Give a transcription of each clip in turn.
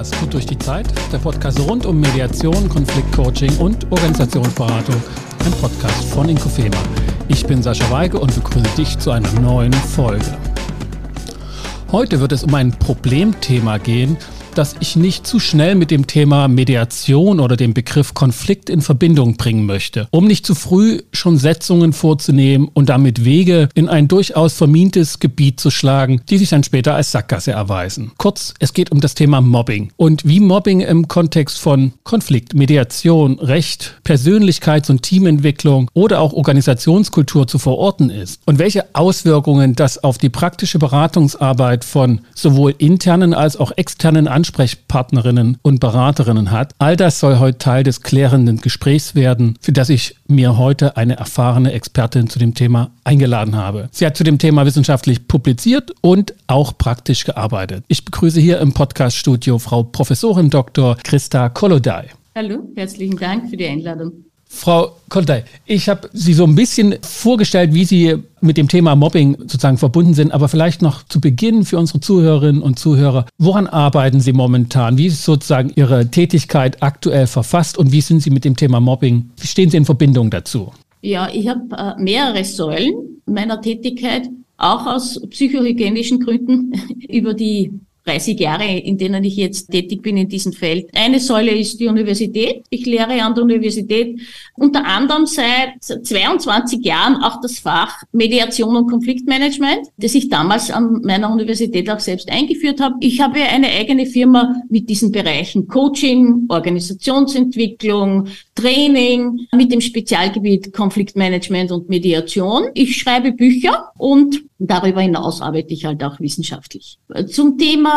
Podcast Gut durch die Zeit, der Podcast rund um Mediation, Konfliktcoaching und Organisationsberatung, ein Podcast von Inkofema. Ich bin Sascha Weige und begrüße dich zu einer neuen Folge. Heute wird es um ein Problemthema gehen, dass ich nicht zu schnell mit dem Thema Mediation oder dem Begriff Konflikt in Verbindung bringen möchte, um nicht zu früh schon Setzungen vorzunehmen und damit Wege in ein durchaus vermintes Gebiet zu schlagen, die sich dann später als Sackgasse erweisen. Kurz, es geht um das Thema Mobbing und wie Mobbing im Kontext von Konflikt, Mediation, Recht, Persönlichkeits- und Teamentwicklung oder auch Organisationskultur zu verorten ist und welche Auswirkungen das auf die praktische Beratungsarbeit von sowohl internen als auch externen Ansprechpartnerinnen und Beraterinnen hat. All das soll heute Teil des klärenden Gesprächs werden, für das ich mir heute eine erfahrene Expertin zu dem Thema eingeladen habe. Sie hat zu dem Thema wissenschaftlich publiziert und auch praktisch gearbeitet. Ich begrüße hier im Podcaststudio Frau Professorin Dr. Christa Kolodai. Hallo, herzlichen Dank für die Einladung. Frau Kontay, ich habe Sie so ein bisschen vorgestellt, wie Sie mit dem Thema Mobbing sozusagen verbunden sind, aber vielleicht noch zu Beginn für unsere Zuhörerinnen und Zuhörer, woran arbeiten Sie momentan? Wie ist sozusagen Ihre Tätigkeit aktuell verfasst und wie sind Sie mit dem Thema Mobbing? Wie stehen Sie in Verbindung dazu? Ja, ich habe äh, mehrere Säulen meiner Tätigkeit, auch aus psychohygienischen Gründen über die 30 Jahre, in denen ich jetzt tätig bin in diesem Feld. Eine Säule ist die Universität. Ich lehre an der Universität unter anderem seit 22 Jahren auch das Fach Mediation und Konfliktmanagement, das ich damals an meiner Universität auch selbst eingeführt habe. Ich habe eine eigene Firma mit diesen Bereichen Coaching, Organisationsentwicklung, Training, mit dem Spezialgebiet Konfliktmanagement und Mediation. Ich schreibe Bücher und darüber hinaus arbeite ich halt auch wissenschaftlich. Zum Thema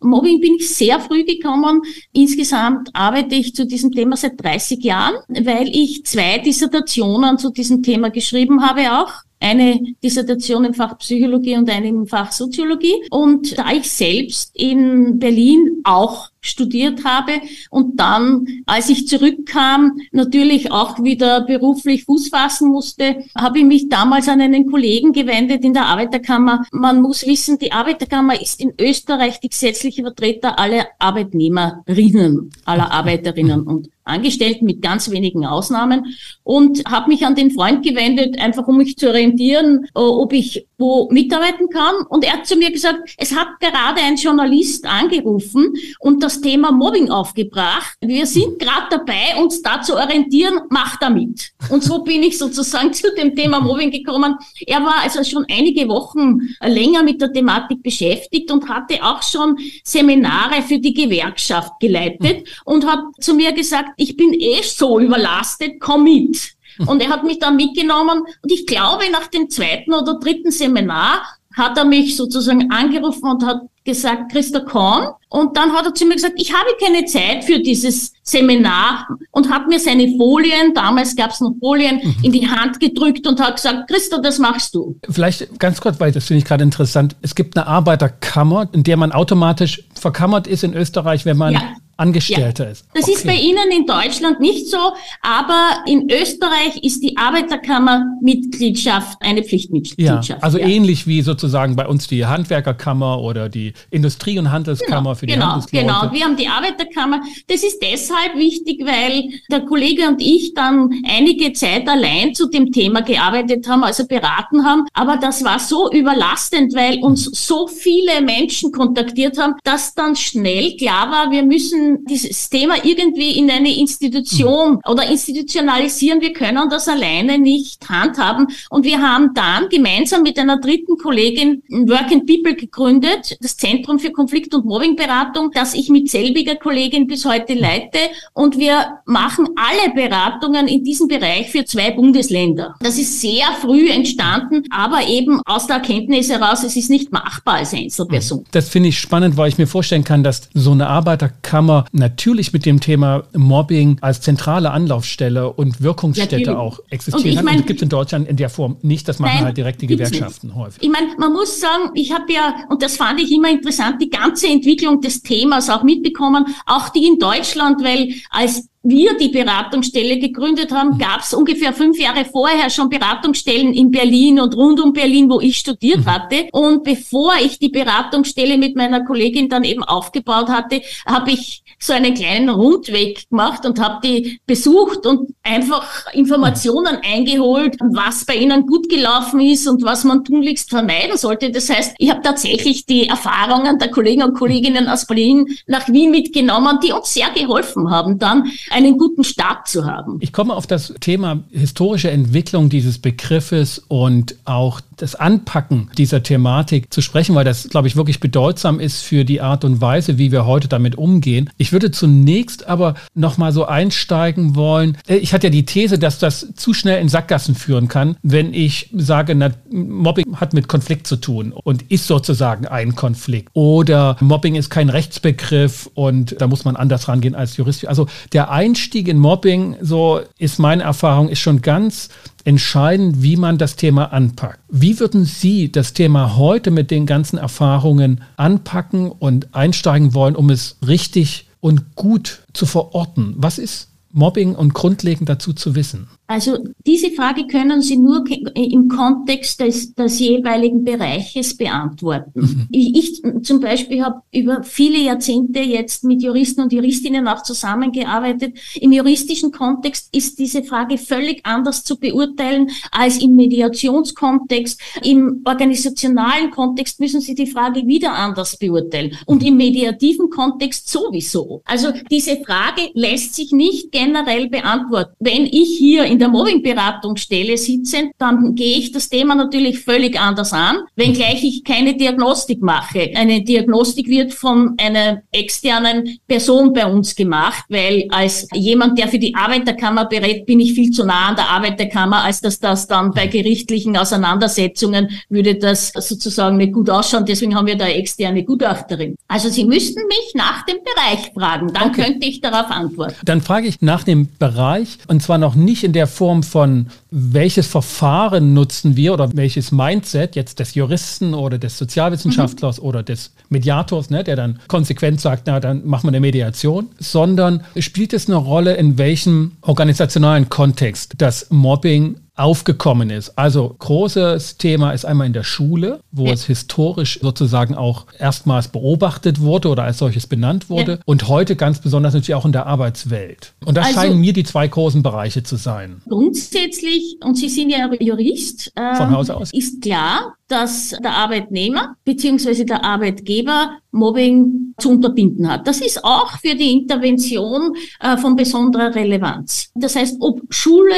Mobbing bin ich sehr früh gekommen. Insgesamt arbeite ich zu diesem Thema seit 30 Jahren, weil ich zwei Dissertationen zu diesem Thema geschrieben habe auch eine Dissertation im Fach Psychologie und eine im Fach Soziologie. Und da ich selbst in Berlin auch studiert habe und dann, als ich zurückkam, natürlich auch wieder beruflich Fuß fassen musste, habe ich mich damals an einen Kollegen gewendet in der Arbeiterkammer. Man muss wissen, die Arbeiterkammer ist in Österreich die gesetzliche Vertreter aller Arbeitnehmerinnen, aller Arbeiterinnen und Angestellten mit ganz wenigen Ausnahmen und habe mich an den Freund gewendet, einfach um mich zu orientieren, äh, ob ich wo mitarbeiten kann. Und er hat zu mir gesagt, es hat gerade ein Journalist angerufen und das Thema Mobbing aufgebracht. Wir sind gerade dabei, uns da zu orientieren, mach damit. Und so bin ich sozusagen zu dem Thema Mobbing gekommen. Er war also schon einige Wochen länger mit der Thematik beschäftigt und hatte auch schon Seminare für die Gewerkschaft geleitet und hat zu mir gesagt, ich bin eh so überlastet, komm mit. Und er hat mich dann mitgenommen und ich glaube, nach dem zweiten oder dritten Seminar hat er mich sozusagen angerufen und hat gesagt, Christa Korn. Und dann hat er zu mir gesagt, ich habe keine Zeit für dieses Seminar und hat mir seine Folien, damals gab es noch Folien, mhm. in die Hand gedrückt und hat gesagt, Christa, das machst du. Vielleicht ganz kurz, weil das finde ich gerade interessant. Es gibt eine Arbeiterkammer, in der man automatisch verkammert ist in Österreich, wenn man ja. Angestellter ja. ist. Das okay. ist bei Ihnen in Deutschland nicht so, aber in Österreich ist die Arbeiterkammer-Mitgliedschaft eine Pflichtmitgliedschaft. Ja, also ja. ähnlich wie sozusagen bei uns die Handwerkerkammer oder die Industrie- und Handelskammer genau, für die genau, Handelsleute. Genau, wir haben die Arbeiterkammer. Das ist deshalb wichtig, weil der Kollege und ich dann einige Zeit allein zu dem Thema gearbeitet haben, also beraten haben. Aber das war so überlastend, weil uns so viele Menschen kontaktiert haben, dass dann schnell klar war, wir müssen dieses Thema irgendwie in eine Institution mhm. oder institutionalisieren. Wir können das alleine nicht handhaben. Und wir haben dann gemeinsam mit einer dritten Kollegin Work and People gegründet, das Zentrum für Konflikt- und Mobbingberatung, das ich mit selbiger Kollegin bis heute leite. Und wir machen alle Beratungen in diesem Bereich für zwei Bundesländer. Das ist sehr früh entstanden, aber eben aus der Erkenntnis heraus, es ist nicht machbar als Einzelperson. Das finde ich spannend, weil ich mir vorstellen kann, dass so eine Arbeiterkammer natürlich mit dem Thema Mobbing als zentrale Anlaufstelle und Wirkungsstätte natürlich. auch existieren. Und das gibt es in Deutschland in der Form nicht. Das machen nein, halt direkt die Gewerkschaften häufig. Ich meine, man muss sagen, ich habe ja, und das fand ich immer interessant, die ganze Entwicklung des Themas auch mitbekommen, auch die in Deutschland, weil als wir die Beratungsstelle gegründet haben, gab es ungefähr fünf Jahre vorher schon Beratungsstellen in Berlin und rund um Berlin, wo ich studiert mhm. hatte. Und bevor ich die Beratungsstelle mit meiner Kollegin dann eben aufgebaut hatte, habe ich so einen kleinen Rundweg gemacht und habe die besucht und einfach Informationen eingeholt, was bei ihnen gut gelaufen ist und was man tunlichst vermeiden sollte. Das heißt, ich habe tatsächlich die Erfahrungen der Kollegen und Kolleginnen aus Berlin nach Wien mitgenommen, die uns sehr geholfen haben, dann einen guten Start zu haben. Ich komme auf das Thema historische Entwicklung dieses Begriffes und auch das Anpacken dieser Thematik zu sprechen, weil das, glaube ich, wirklich bedeutsam ist für die Art und Weise, wie wir heute damit umgehen. Ich würde zunächst aber noch mal so einsteigen wollen. Äh, ich hatte ja die These, dass das zu schnell in Sackgassen führen kann, wenn ich sage, na, Mobbing hat mit Konflikt zu tun und ist sozusagen ein Konflikt. Oder Mobbing ist kein Rechtsbegriff und da muss man anders rangehen als Jurist. Also der Einstieg in Mobbing, so ist meine Erfahrung, ist schon ganz entscheidend, wie man das Thema anpackt. Wie würden Sie das Thema heute mit den ganzen Erfahrungen anpacken und einsteigen wollen, um es richtig und gut zu verorten? Was ist Mobbing und grundlegend dazu zu wissen? Also diese Frage können Sie nur im Kontext des, des jeweiligen Bereiches beantworten. Mhm. Ich, ich, zum Beispiel habe über viele Jahrzehnte jetzt mit Juristen und Juristinnen auch zusammengearbeitet. Im juristischen Kontext ist diese Frage völlig anders zu beurteilen als im Mediationskontext. Im organisationalen Kontext müssen Sie die Frage wieder anders beurteilen und im mediativen Kontext sowieso. Also diese Frage lässt sich nicht generell beantworten. Wenn ich hier in in der Mobbingberatungsstelle sitzen, dann gehe ich das Thema natürlich völlig anders an, wenngleich ich keine Diagnostik mache. Eine Diagnostik wird von einer externen Person bei uns gemacht, weil als jemand, der für die Arbeiterkammer berät, bin ich viel zu nah an der Arbeiterkammer, als dass das dann bei gerichtlichen Auseinandersetzungen würde das sozusagen nicht gut ausschauen. Deswegen haben wir da externe Gutachterin. Also Sie müssten mich nach dem Bereich fragen, dann okay. könnte ich darauf antworten. Dann frage ich nach dem Bereich und zwar noch nicht in der Form von, welches Verfahren nutzen wir oder welches Mindset jetzt des Juristen oder des Sozialwissenschaftlers mhm. oder des Mediators, ne, der dann konsequent sagt, na, dann machen wir eine Mediation, sondern spielt es eine Rolle, in welchem organisationalen Kontext das Mobbing aufgekommen ist. Also großes Thema ist einmal in der Schule, wo ja. es historisch sozusagen auch erstmals beobachtet wurde oder als solches benannt wurde ja. und heute ganz besonders natürlich auch in der Arbeitswelt. Und das also, scheinen mir die zwei großen Bereiche zu sein. Grundsätzlich, und Sie sind ja Jurist, äh, von Haus aus, ist klar, dass der Arbeitnehmer bzw. der Arbeitgeber Mobbing zu unterbinden hat. Das ist auch für die Intervention äh, von besonderer Relevanz. Das heißt, ob Schule,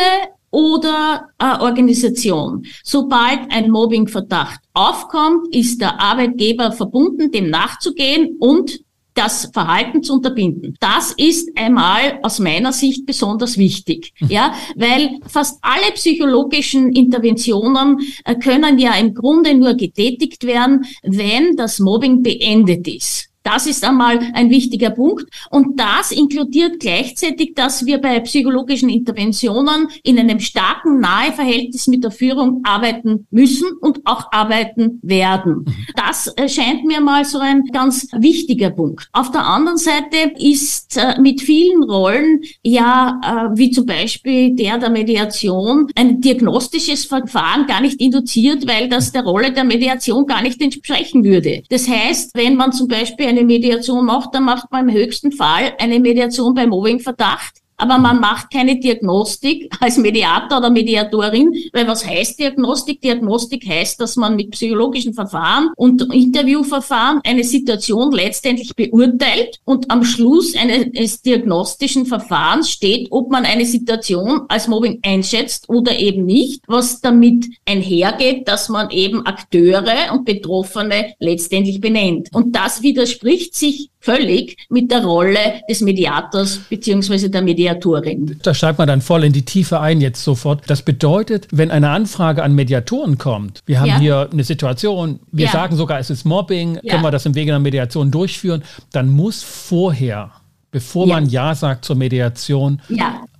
oder eine Organisation. Sobald ein Mobbingverdacht aufkommt, ist der Arbeitgeber verbunden, dem nachzugehen und das Verhalten zu unterbinden. Das ist einmal aus meiner Sicht besonders wichtig, mhm. ja, weil fast alle psychologischen Interventionen äh, können ja im Grunde nur getätigt werden, wenn das Mobbing beendet ist. Das ist einmal ein wichtiger Punkt. Und das inkludiert gleichzeitig, dass wir bei psychologischen Interventionen in einem starken Naheverhältnis mit der Führung arbeiten müssen und auch arbeiten werden. Mhm. Das scheint mir mal so ein ganz wichtiger Punkt. Auf der anderen Seite ist äh, mit vielen Rollen ja, äh, wie zum Beispiel der der Mediation, ein diagnostisches Verfahren gar nicht induziert, weil das der Rolle der Mediation gar nicht entsprechen würde. Das heißt, wenn man zum Beispiel eine Mediation macht, dann macht man im höchsten Fall eine Mediation bei Mobbingverdacht aber man macht keine Diagnostik als Mediator oder Mediatorin, weil was heißt Diagnostik? Diagnostik heißt, dass man mit psychologischen Verfahren und Interviewverfahren eine Situation letztendlich beurteilt und am Schluss eines diagnostischen Verfahrens steht, ob man eine Situation als Mobbing einschätzt oder eben nicht, was damit einhergeht, dass man eben Akteure und Betroffene letztendlich benennt. Und das widerspricht sich völlig mit der Rolle des Mediators beziehungsweise der Mediatorin. Da steigt man dann voll in die Tiefe ein jetzt sofort. Das bedeutet, wenn eine Anfrage an Mediatoren kommt, wir haben ja. hier eine Situation, wir ja. sagen sogar, es ist Mobbing, ja. können wir das im Wege einer Mediation durchführen, dann muss vorher bevor man Ja sagt zur Mediation,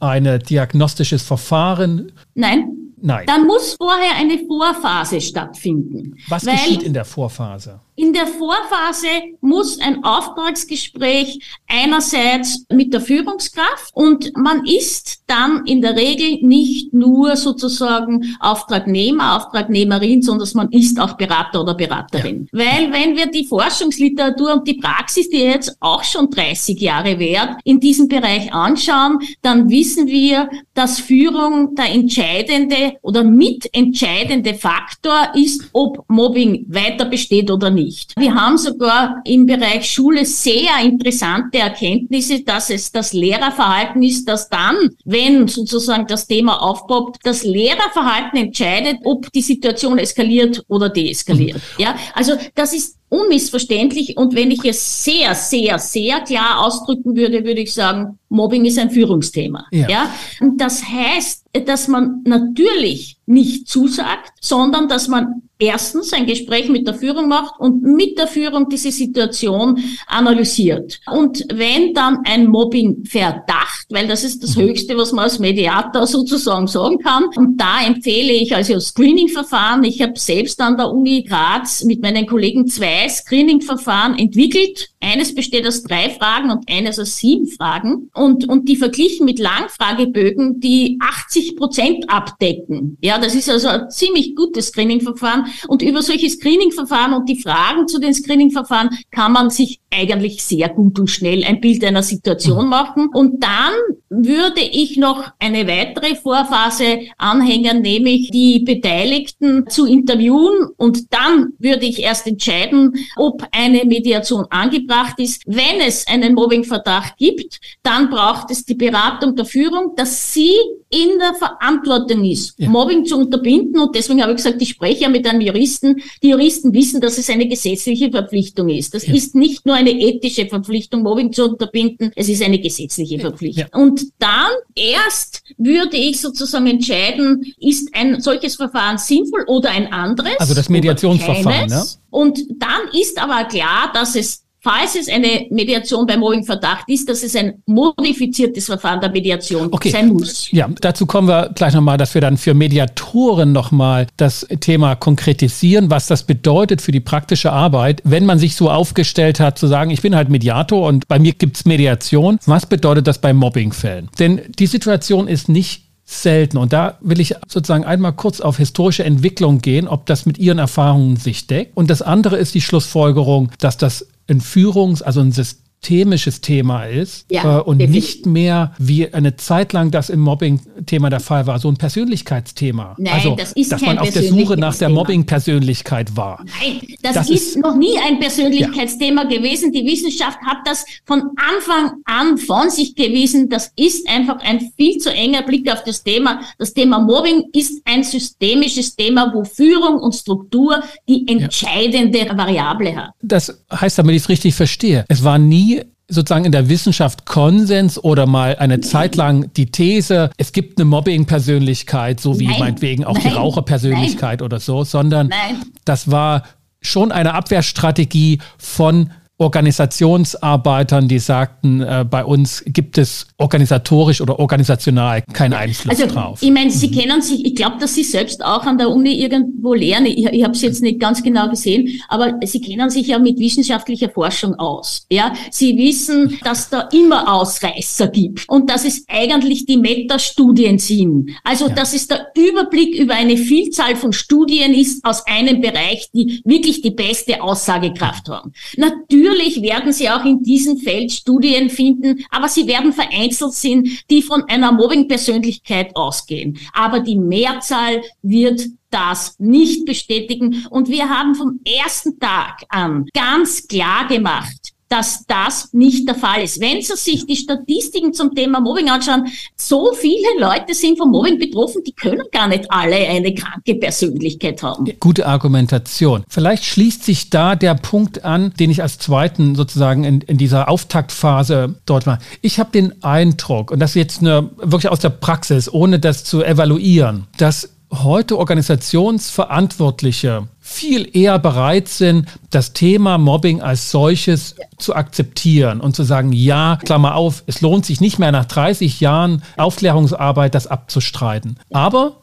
ein diagnostisches Verfahren Nein Nein. Dann muss vorher eine Vorphase stattfinden. Was geschieht in der Vorphase? In der Vorphase muss ein Auftragsgespräch einerseits mit der Führungskraft und man ist dann in der Regel nicht nur sozusagen Auftragnehmer, Auftragnehmerin, sondern man ist auch Berater oder Beraterin. Ja. Weil wenn wir die Forschungsliteratur und die Praxis, die jetzt auch schon 30 Jahre währt, in diesem Bereich anschauen, dann wissen wir, dass Führung der entscheidende oder mitentscheidende Faktor ist, ob Mobbing weiter besteht oder nicht nicht. Wir haben sogar im Bereich Schule sehr interessante Erkenntnisse, dass es das Lehrerverhalten ist, dass dann, wenn sozusagen das Thema aufpoppt, das Lehrerverhalten entscheidet, ob die Situation eskaliert oder deeskaliert. Mhm. Ja, also das ist unmissverständlich. Und wenn ich es sehr, sehr, sehr klar ausdrücken würde, würde ich sagen, Mobbing ist ein Führungsthema. Ja. ja? Und das heißt, dass man natürlich nicht zusagt, sondern dass man erstens ein Gespräch mit der Führung macht und mit der Führung diese Situation analysiert. Und wenn dann ein Mobbing-Verdacht, weil das ist das mhm. Höchste, was man als Mediator sozusagen sagen kann, und da empfehle ich also Screening-Verfahren. Ich habe selbst an der Uni Graz mit meinen Kollegen zwei Screening-Verfahren entwickelt. Eines besteht aus drei Fragen und eines aus sieben Fragen und, und die verglichen mit Langfragebögen, die 80 Prozent abdecken. Ja, das ist also ein ziemlich gutes Screening-Verfahren und über solche Screening-Verfahren und die Fragen zu den Screening-Verfahren kann man sich eigentlich sehr gut und schnell ein Bild einer Situation mhm. machen und dann würde ich noch eine weitere Vorphase anhängen, nämlich die Beteiligten zu interviewen und dann würde ich erst entscheiden, ob eine Mediation angebracht ist. Wenn es einen Mobbingverdacht gibt, dann braucht es die Beratung der Führung, dass sie in der Verantwortung ist, ja. Mobbing zu unterbinden. Und deswegen habe ich gesagt, ich spreche ja mit einem Juristen. Die Juristen wissen, dass es eine gesetzliche Verpflichtung ist. Das ja. ist nicht nur eine ethische Verpflichtung, Mobbing zu unterbinden, es ist eine gesetzliche Verpflichtung. Ja. Und dann erst würde ich sozusagen entscheiden, ist ein solches Verfahren sinnvoll oder ein anderes. Also das Mediationsverfahren. Ne? Und dann ist aber klar, dass es Falls es eine Mediation bei Mobbingverdacht ist, dass es ein modifiziertes Verfahren der Mediation okay. sein muss. Ja, dazu kommen wir gleich nochmal, dass wir dann für Mediatoren nochmal das Thema konkretisieren, was das bedeutet für die praktische Arbeit, wenn man sich so aufgestellt hat, zu sagen, ich bin halt Mediator und bei mir gibt's Mediation. Was bedeutet das bei Mobbingfällen? Denn die Situation ist nicht selten. Und da will ich sozusagen einmal kurz auf historische Entwicklung gehen, ob das mit Ihren Erfahrungen sich deckt. Und das andere ist die Schlussfolgerung, dass das ein Führungs-, also ein systemisches Thema ist ja, äh, und definitiv. nicht mehr wie eine Zeit lang das im Mobbing-Thema der Fall war, so ein Persönlichkeitsthema. Nein, also, das ist dass man auf der Suche nach der Mobbing-Persönlichkeit war. Nein, das, das ist, ist, noch nie ein Persönlichkeitsthema ja. gewesen. Die Wissenschaft hat das von Anfang an von sich gewiesen. Das ist einfach ein viel zu enger Blick auf das Thema. Das Thema Mobbing ist ein systemisches Thema, wo Führung und Struktur die entscheidende ja. Variable hat. Das heißt, damit ich es richtig verstehe, es war nie sozusagen in der Wissenschaft Konsens oder mal eine Zeit lang die These, es gibt eine Mobbing-Persönlichkeit, so wie nein, meinetwegen auch nein, die Raucherpersönlichkeit oder so, sondern nein. das war schon eine Abwehrstrategie von Organisationsarbeitern, die sagten, äh, bei uns gibt es organisatorisch oder organisational keinen Einfluss also, drauf. Ich meine, Sie mhm. kennen sich, ich glaube, dass Sie selbst auch an der Uni irgendwo lernen. Ich, ich habe es jetzt nicht ganz genau gesehen, aber Sie kennen sich ja mit wissenschaftlicher Forschung aus. Ja, Sie wissen, dass da immer Ausreißer gibt und dass es eigentlich die Metastudien sind. Also, ja. dass es der Überblick über eine Vielzahl von Studien ist aus einem Bereich, die wirklich die beste Aussagekraft haben. Natürlich Natürlich werden Sie auch in diesem Feld Studien finden, aber sie werden vereinzelt sind, die von einer Mobbing-Persönlichkeit ausgehen. Aber die Mehrzahl wird das nicht bestätigen. Und wir haben vom ersten Tag an ganz klar gemacht, dass das nicht der Fall ist. Wenn Sie sich die Statistiken zum Thema Mobbing anschauen, so viele Leute sind vom Mobbing betroffen, die können gar nicht alle eine kranke Persönlichkeit haben. Gute Argumentation. Vielleicht schließt sich da der Punkt an, den ich als zweiten sozusagen in, in dieser Auftaktphase dort war. Ich habe den Eindruck, und das ist jetzt eine, wirklich aus der Praxis, ohne das zu evaluieren, dass heute Organisationsverantwortliche viel eher bereit sind, das Thema Mobbing als solches zu akzeptieren und zu sagen, ja, Klammer auf, es lohnt sich nicht mehr nach 30 Jahren Aufklärungsarbeit das abzustreiten. Aber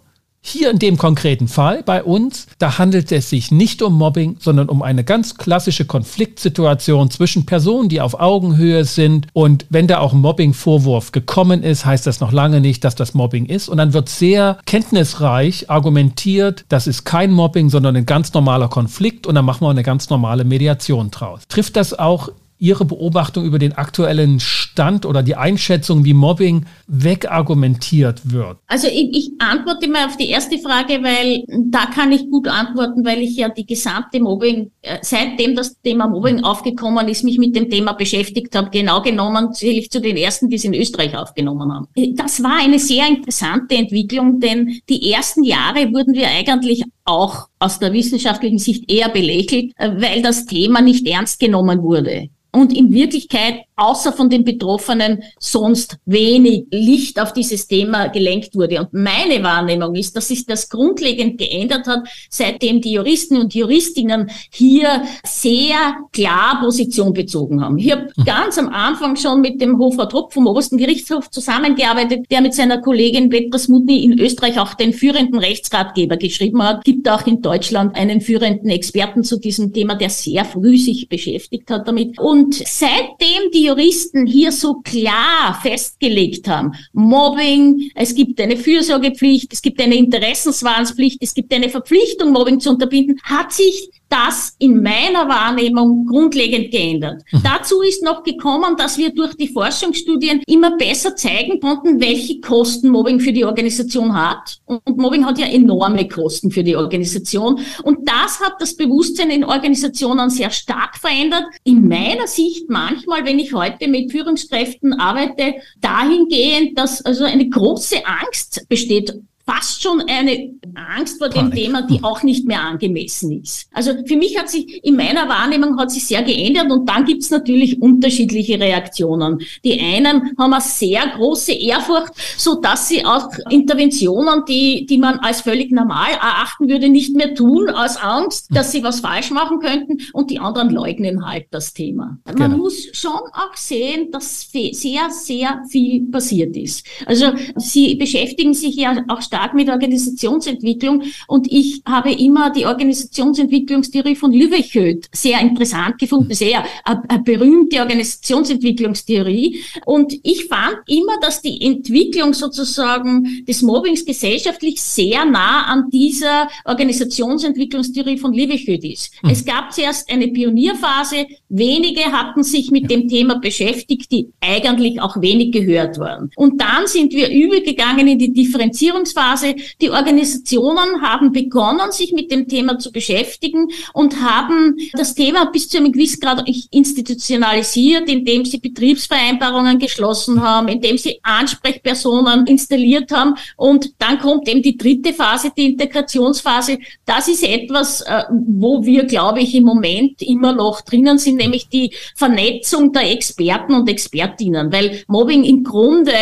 Hier in dem konkreten Fall bei uns, da handelt es sich nicht um Mobbing, sondern um eine ganz klassische Konfliktsituation zwischen Personen, die auf Augenhöhe sind. Und wenn da auch ein Mobbing-Vorwurf gekommen ist, heißt das noch lange nicht, dass das Mobbing ist. Und dann wird sehr kenntnisreich argumentiert, das ist kein Mobbing, sondern ein ganz normaler Konflikt und dann machen wir eine ganz normale Mediation draus. Trifft das auch Ihre Beobachtung über den aktuellen Stand oder die Einschätzung, wie Mobbing wegargumentiert wird? Also ich, ich, antworte mal auf die erste Frage, weil da kann ich gut antworten, weil ich ja die gesamte Mobbing, äh, seitdem das Thema Mobbing aufgekommen ist, mich mit dem Thema beschäftigt habe. Genau genommen zähle ich zu den ersten, die es in Österreich aufgenommen haben. Das war eine sehr interessante Entwicklung, denn die ersten Jahre wurden wir eigentlich auch aus der wissenschaftlichen Sicht eher belächelt, äh, weil das Thema nicht ernst genommen wurde und in Wirklichkeit außer von den Betroffenen sonst wenig Licht auf dieses Thema gelenkt wurde. Und meine Wahrnehmung ist, dass sich das grundlegend geändert hat, seitdem die Juristen und Juristinnen hier sehr klar Position bezogen haben. Ich habe mhm. ganz am Anfang schon mit dem Hofer Trupp vom Obersten Gerichtshof zusammengearbeitet, der mit seiner Kollegin Petra Smutny in Österreich auch den führenden Rechtsratgeber geschrieben hat. Gibt auch in Deutschland einen führenden Experten zu diesem Thema, der sehr früh sich beschäftigt hat damit. Und seitdem die Juristen hier so klar festgelegt haben, Mobbing, es gibt eine Fürsorgepflicht, es gibt eine Interessenswahrungspflicht, es gibt eine Verpflichtung, Mobbing zu unterbinden, hat sich das in meiner Wahrnehmung grundlegend geändert. Mhm. Dazu ist noch gekommen, dass wir durch die Forschungsstudien immer besser zeigen konnten, welche Kosten Mobbing für die Organisation hat. Und Mobbing hat ja enorme Kosten für die Organisation. Und das hat das Bewusstsein in Organisationen sehr stark verändert. In meiner Sicht manchmal, wenn ich heute mit Führungskräften arbeite, dahingehend, dass also eine große Angst besteht fast schon eine Angst vor dem Thema, die auch nicht mehr angemessen ist. Also für mich hat sich, in meiner Wahrnehmung hat sich sehr geändert und dann gibt es natürlich unterschiedliche Reaktionen. Die einen haben eine sehr große Ehrfurcht, so dass sie auch Interventionen, die, die man als völlig normal erachten würde, nicht mehr tun, aus Angst, dass sie was falsch machen könnten und die anderen leugnen halt das Thema. Man genau. muss schon auch sehen, dass sehr, sehr viel passiert ist. Also Sie beschäftigen sich ja auch stark stark mit Organisationsentwicklung und ich habe immer die Organisationsentwicklungstheorie von Lübechoet sehr interessant gefunden, sehr eine, berühmte Organisationsentwicklungstheorie und ich fand immer, dass die Entwicklung sozusagen des Mobbings gesellschaftlich sehr nah an dieser Organisationsentwicklungstheorie von Lübechoet ist. Mhm. Es gab zuerst eine Pionierphase, wenige hatten sich mit dem Thema beschäftigt, die eigentlich auch wenig gehört waren. Und dann sind wir übergegangen in die Differenzierungsphase Phase. Die Organisationen haben begonnen, sich mit dem Thema zu beschäftigen und haben das Thema bis zu einem gewissen Grad institutionalisiert, indem sie Betriebsvereinbarungen geschlossen haben, indem sie Ansprechpersonen installiert haben. Und dann kommt eben die dritte Phase, die Integrationsphase. Das ist etwas, äh, wo wir, glaube ich, im Moment immer noch drinnen sind, nämlich die Vernetzung der Experten und Expertinnen. Weil Mobbing im Grunde,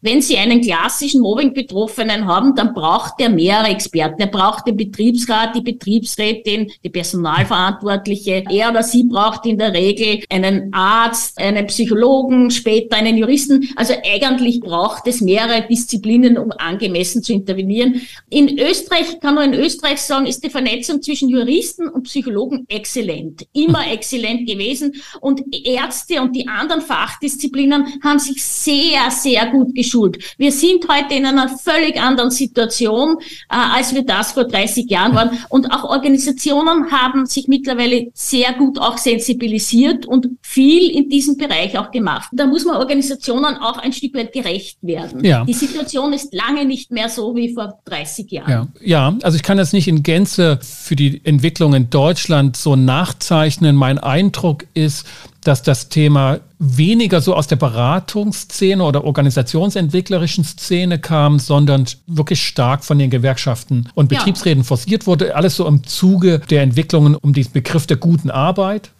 wenn Sie einen klassischen Mobbing-Betroffenen haben, dann braucht er mehrere Experten. Er braucht den Betriebsrat, die Betriebsrätin, die Personalverantwortliche. Er oder sie braucht in der Regel einen Arzt, einen Psychologen, später einen Juristen. Also eigentlich braucht es mehrere Disziplinen, um angemessen zu intervenieren. In Österreich, kann man in Österreich sagen, ist die Vernetzung zwischen Juristen und Psychologen exzellent. Immer exzellent gewesen. Und Ärzte und die anderen Fachdisziplinen haben sich sehr, sehr gut geschult. Wir sind heute in einer völlig anderen Situation, äh, als wir das vor 30 Jahren waren. Und auch Organisationen haben sich mittlerweile sehr gut auch sensibilisiert und viel in diesem Bereich auch gemacht. Da muss man Organisationen auch ein Stück weit gerecht werden. Ja. Die Situation ist lange nicht mehr so wie vor 30 Jahren. Ja, ja also ich kann das nicht in Gänze für die Entwicklung in Deutschland so nachzeichnen. Mein Eindruck ist, dass das Thema weniger so aus der Beratungsszene oder organisationsentwicklerischen Szene kam, sondern wirklich stark von den Gewerkschaften und Betriebsräten ja. forciert wurde. Alles so im Zuge der Entwicklungen um diesen Begriff der guten Arbeit.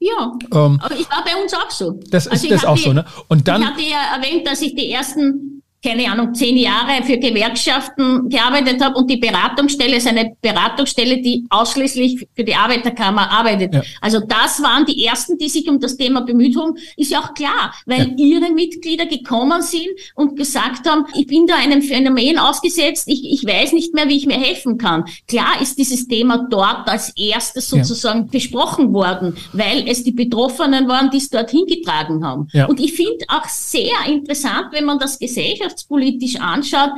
Ja, ähm, aber ich war bei uns auch so. Das ist also das auch so, ne? Und dann, ich hatte ja erwähnt, dass ich die ersten keine Ahnung, zehn Jahre für Gewerkschaften gearbeitet habe und die Beratungsstelle ist eine Beratungsstelle, die ausschließlich für die Arbeiterkammer arbeitet. Ja. Also das waren die ersten, die sich um das Thema bemüht haben. Ist ja auch klar, weil ja. ihre Mitglieder gekommen sind und gesagt haben, ich bin da einem Phänomen ausgesetzt, ich, ich weiß nicht mehr, wie ich mir helfen kann. Klar ist dieses Thema dort als erstes sozusagen ja. besprochen worden, weil es die Betroffenen waren, die es dort hingetragen haben. Und ich finde auch sehr interessant, wenn man das Gesellschaft gesellschaftspolitisch anschaut,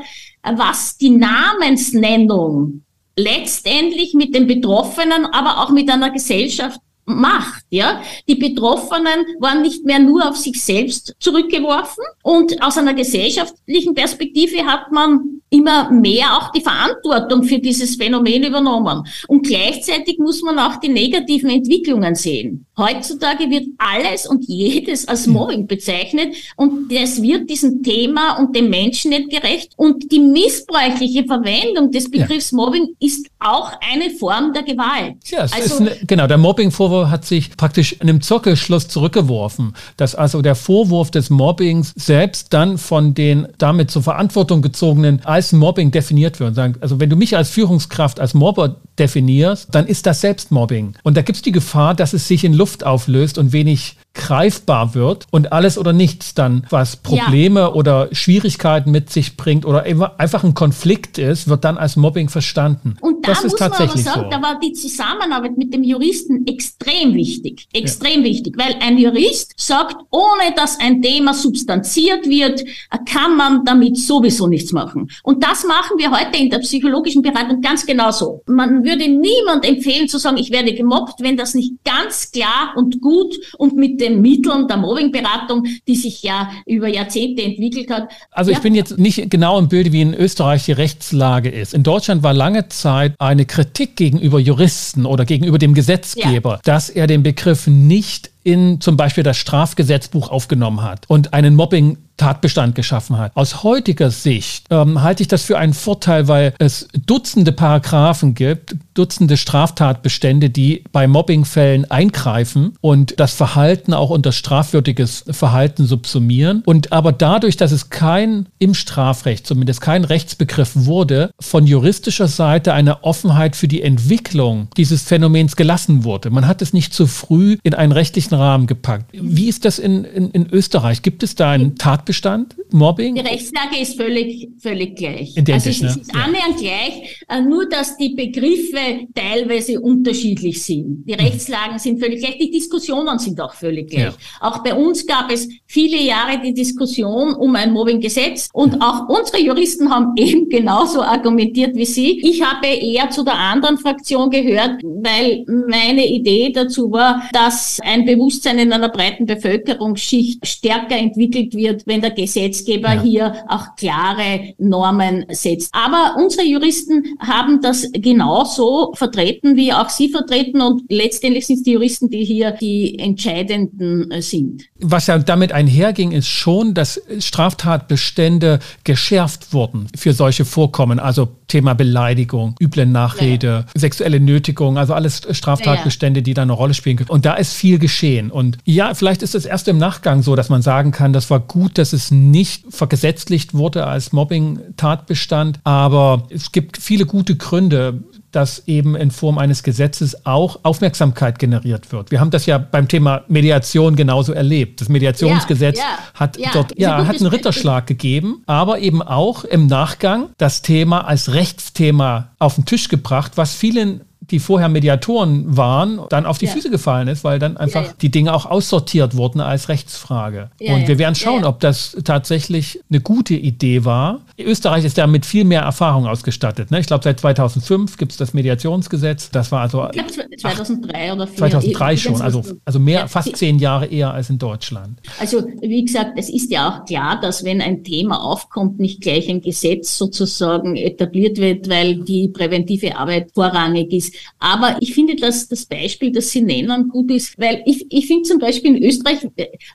was die Namensnennung letztendlich mit den Betroffenen, aber auch mit einer Gesellschaft macht, ja. Die Betroffenen waren nicht mehr nur auf sich selbst zurückgeworfen und aus einer gesellschaftlichen Perspektive hat man immer mehr auch die Verantwortung für dieses Phänomen übernommen. Und gleichzeitig muss man auch die negativen Entwicklungen sehen. Heutzutage wird alles und jedes als Mobbing bezeichnet und es wird diesem Thema und dem Menschen nicht gerecht. Und die missbräuchliche Verwendung des Begriffs ja. Mobbing ist auch eine Form der Gewalt. Ja, also, eine, genau, der Mobbing-Vorwurf hat sich praktisch in einem Zirkelschluss zurückgeworfen, dass also der Vorwurf des Mobbings selbst dann von den damit zur Verantwortung gezogenen als Mobbing definiert wird. Also wenn du mich als Führungskraft als Mobber definierst, dann ist das Selbstmobbing. Und da gibt es die Gefahr, dass es sich in Luft auflöst und wenig greifbar wird und alles oder nichts dann, was Probleme ja. oder Schwierigkeiten mit sich bringt oder einfach ein Konflikt ist, wird dann als Mobbing verstanden. Und da das muss man aber sagen, so. da war die Zusammenarbeit mit dem Juristen extrem wichtig, extrem ja. wichtig, weil ein Jurist sagt, ohne dass ein Thema substanziert wird, kann man damit sowieso nichts machen. Und das machen wir heute in der psychologischen Beratung ganz genauso. Man würde niemand empfehlen zu sagen, ich werde gemobbt, wenn das nicht ganz klar und gut und mit den Mitteln der Mobbingberatung, die sich ja über Jahrzehnte entwickelt hat. Also ja. ich bin jetzt nicht genau im Bilde, wie in Österreich die Rechtslage ist. In Deutschland war lange Zeit eine Kritik gegenüber Juristen oder gegenüber dem Gesetzgeber, ja. dass er den Begriff nicht in zum Beispiel das Strafgesetzbuch aufgenommen hat und einen Mobbing Tatbestand geschaffen hat. Aus heutiger Sicht ähm, halte ich das für einen Vorteil, weil es Dutzende Paragraphen gibt, Dutzende Straftatbestände, die bei Mobbingfällen eingreifen und das Verhalten auch unter strafwürdiges Verhalten subsumieren. Und aber dadurch, dass es kein im Strafrecht, zumindest kein Rechtsbegriff wurde, von juristischer Seite eine Offenheit für die Entwicklung dieses Phänomens gelassen wurde. Man hat es nicht zu früh in einen rechtlichen Rahmen gepackt. Wie ist das in, in, in Österreich? Gibt es da einen Tatbestand? Mobbing? Die Rechtslage ist völlig, völlig gleich. Identisch, also es ist ne? annähernd ja. gleich, äh, nur dass die Begriffe teilweise unterschiedlich sind. Die mhm. Rechtslagen sind völlig gleich, die Diskussionen sind auch völlig gleich. Ja. Auch bei uns gab es viele Jahre die Diskussion um ein Mobbinggesetz und auch unsere Juristen haben eben genauso argumentiert wie Sie. Ich habe eher zu der anderen Fraktion gehört, weil meine Idee dazu war, dass ein Bewusstsein in einer breiten Bevölkerungsschicht stärker entwickelt wird, wenn der Gesetzgeber ja. hier auch klare Normen setzt. Aber unsere Juristen haben das genauso vertreten, wie auch Sie vertreten und letztendlich sind es die Juristen, die hier die Entscheidenden sind. Was ja damit einherging, ist schon, dass Straftatbestände geschärft wurden für solche Vorkommen, also Thema Beleidigung, üble Nachrede, ja. sexuelle Nötigung, also alles Straftatbestände, die da eine Rolle spielen können. Und da ist viel geschehen. Und ja, vielleicht ist es erst im Nachgang so, dass man sagen kann, das war gut, dass es nicht vergesetzlicht wurde als Mobbing-Tatbestand. Aber es gibt viele gute Gründe, dass eben in Form eines Gesetzes auch Aufmerksamkeit generiert wird. Wir haben das ja beim Thema Mediation genauso erlebt. Das Mediationsgesetz ja, ja, hat ja, dort ja, hat einen Ritterschlag gegeben, aber eben auch im Nachgang das Thema als Rechtsthema auf den Tisch gebracht, was vielen die vorher Mediatoren waren, dann auf die ja. Füße gefallen ist, weil dann einfach ja, ja. die Dinge auch aussortiert wurden als Rechtsfrage. und wir werden schauen, ob das tatsächlich eine gute Idee war. Österreich ist ja mit viel mehr Erfahrung ausgestattet. Ne? Ich glaube, seit 2005 gibt es das Mediationsgesetz. Das war also. Ich glaube, 2003 oder 2004. 2003 schon, also, also mehr, fast zehn Jahre eher als in Deutschland. Also, wie gesagt, es ist ja auch klar, dass wenn ein Thema aufkommt, nicht gleich ein Gesetz sozusagen etabliert wird, weil die präventive Arbeit vorrangig ist. Aber ich finde, dass das Beispiel, das Sie nennen, gut ist, weil ich, ich finde zum Beispiel in Österreich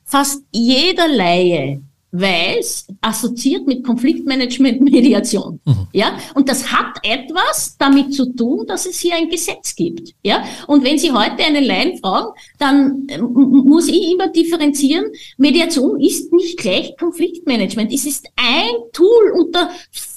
fast jeder Laie weil es assoziiert mit Konfliktmanagement Mediation. Mhm. Ja, und das hat etwas damit zu tun, dass es hier ein Gesetz gibt. Ja, und wenn Sie heute einen Laien fragen, dann äh, muss ich immer differenzieren. Mediation ist nicht gleich Konfliktmanagement. Es ist ein Tool unter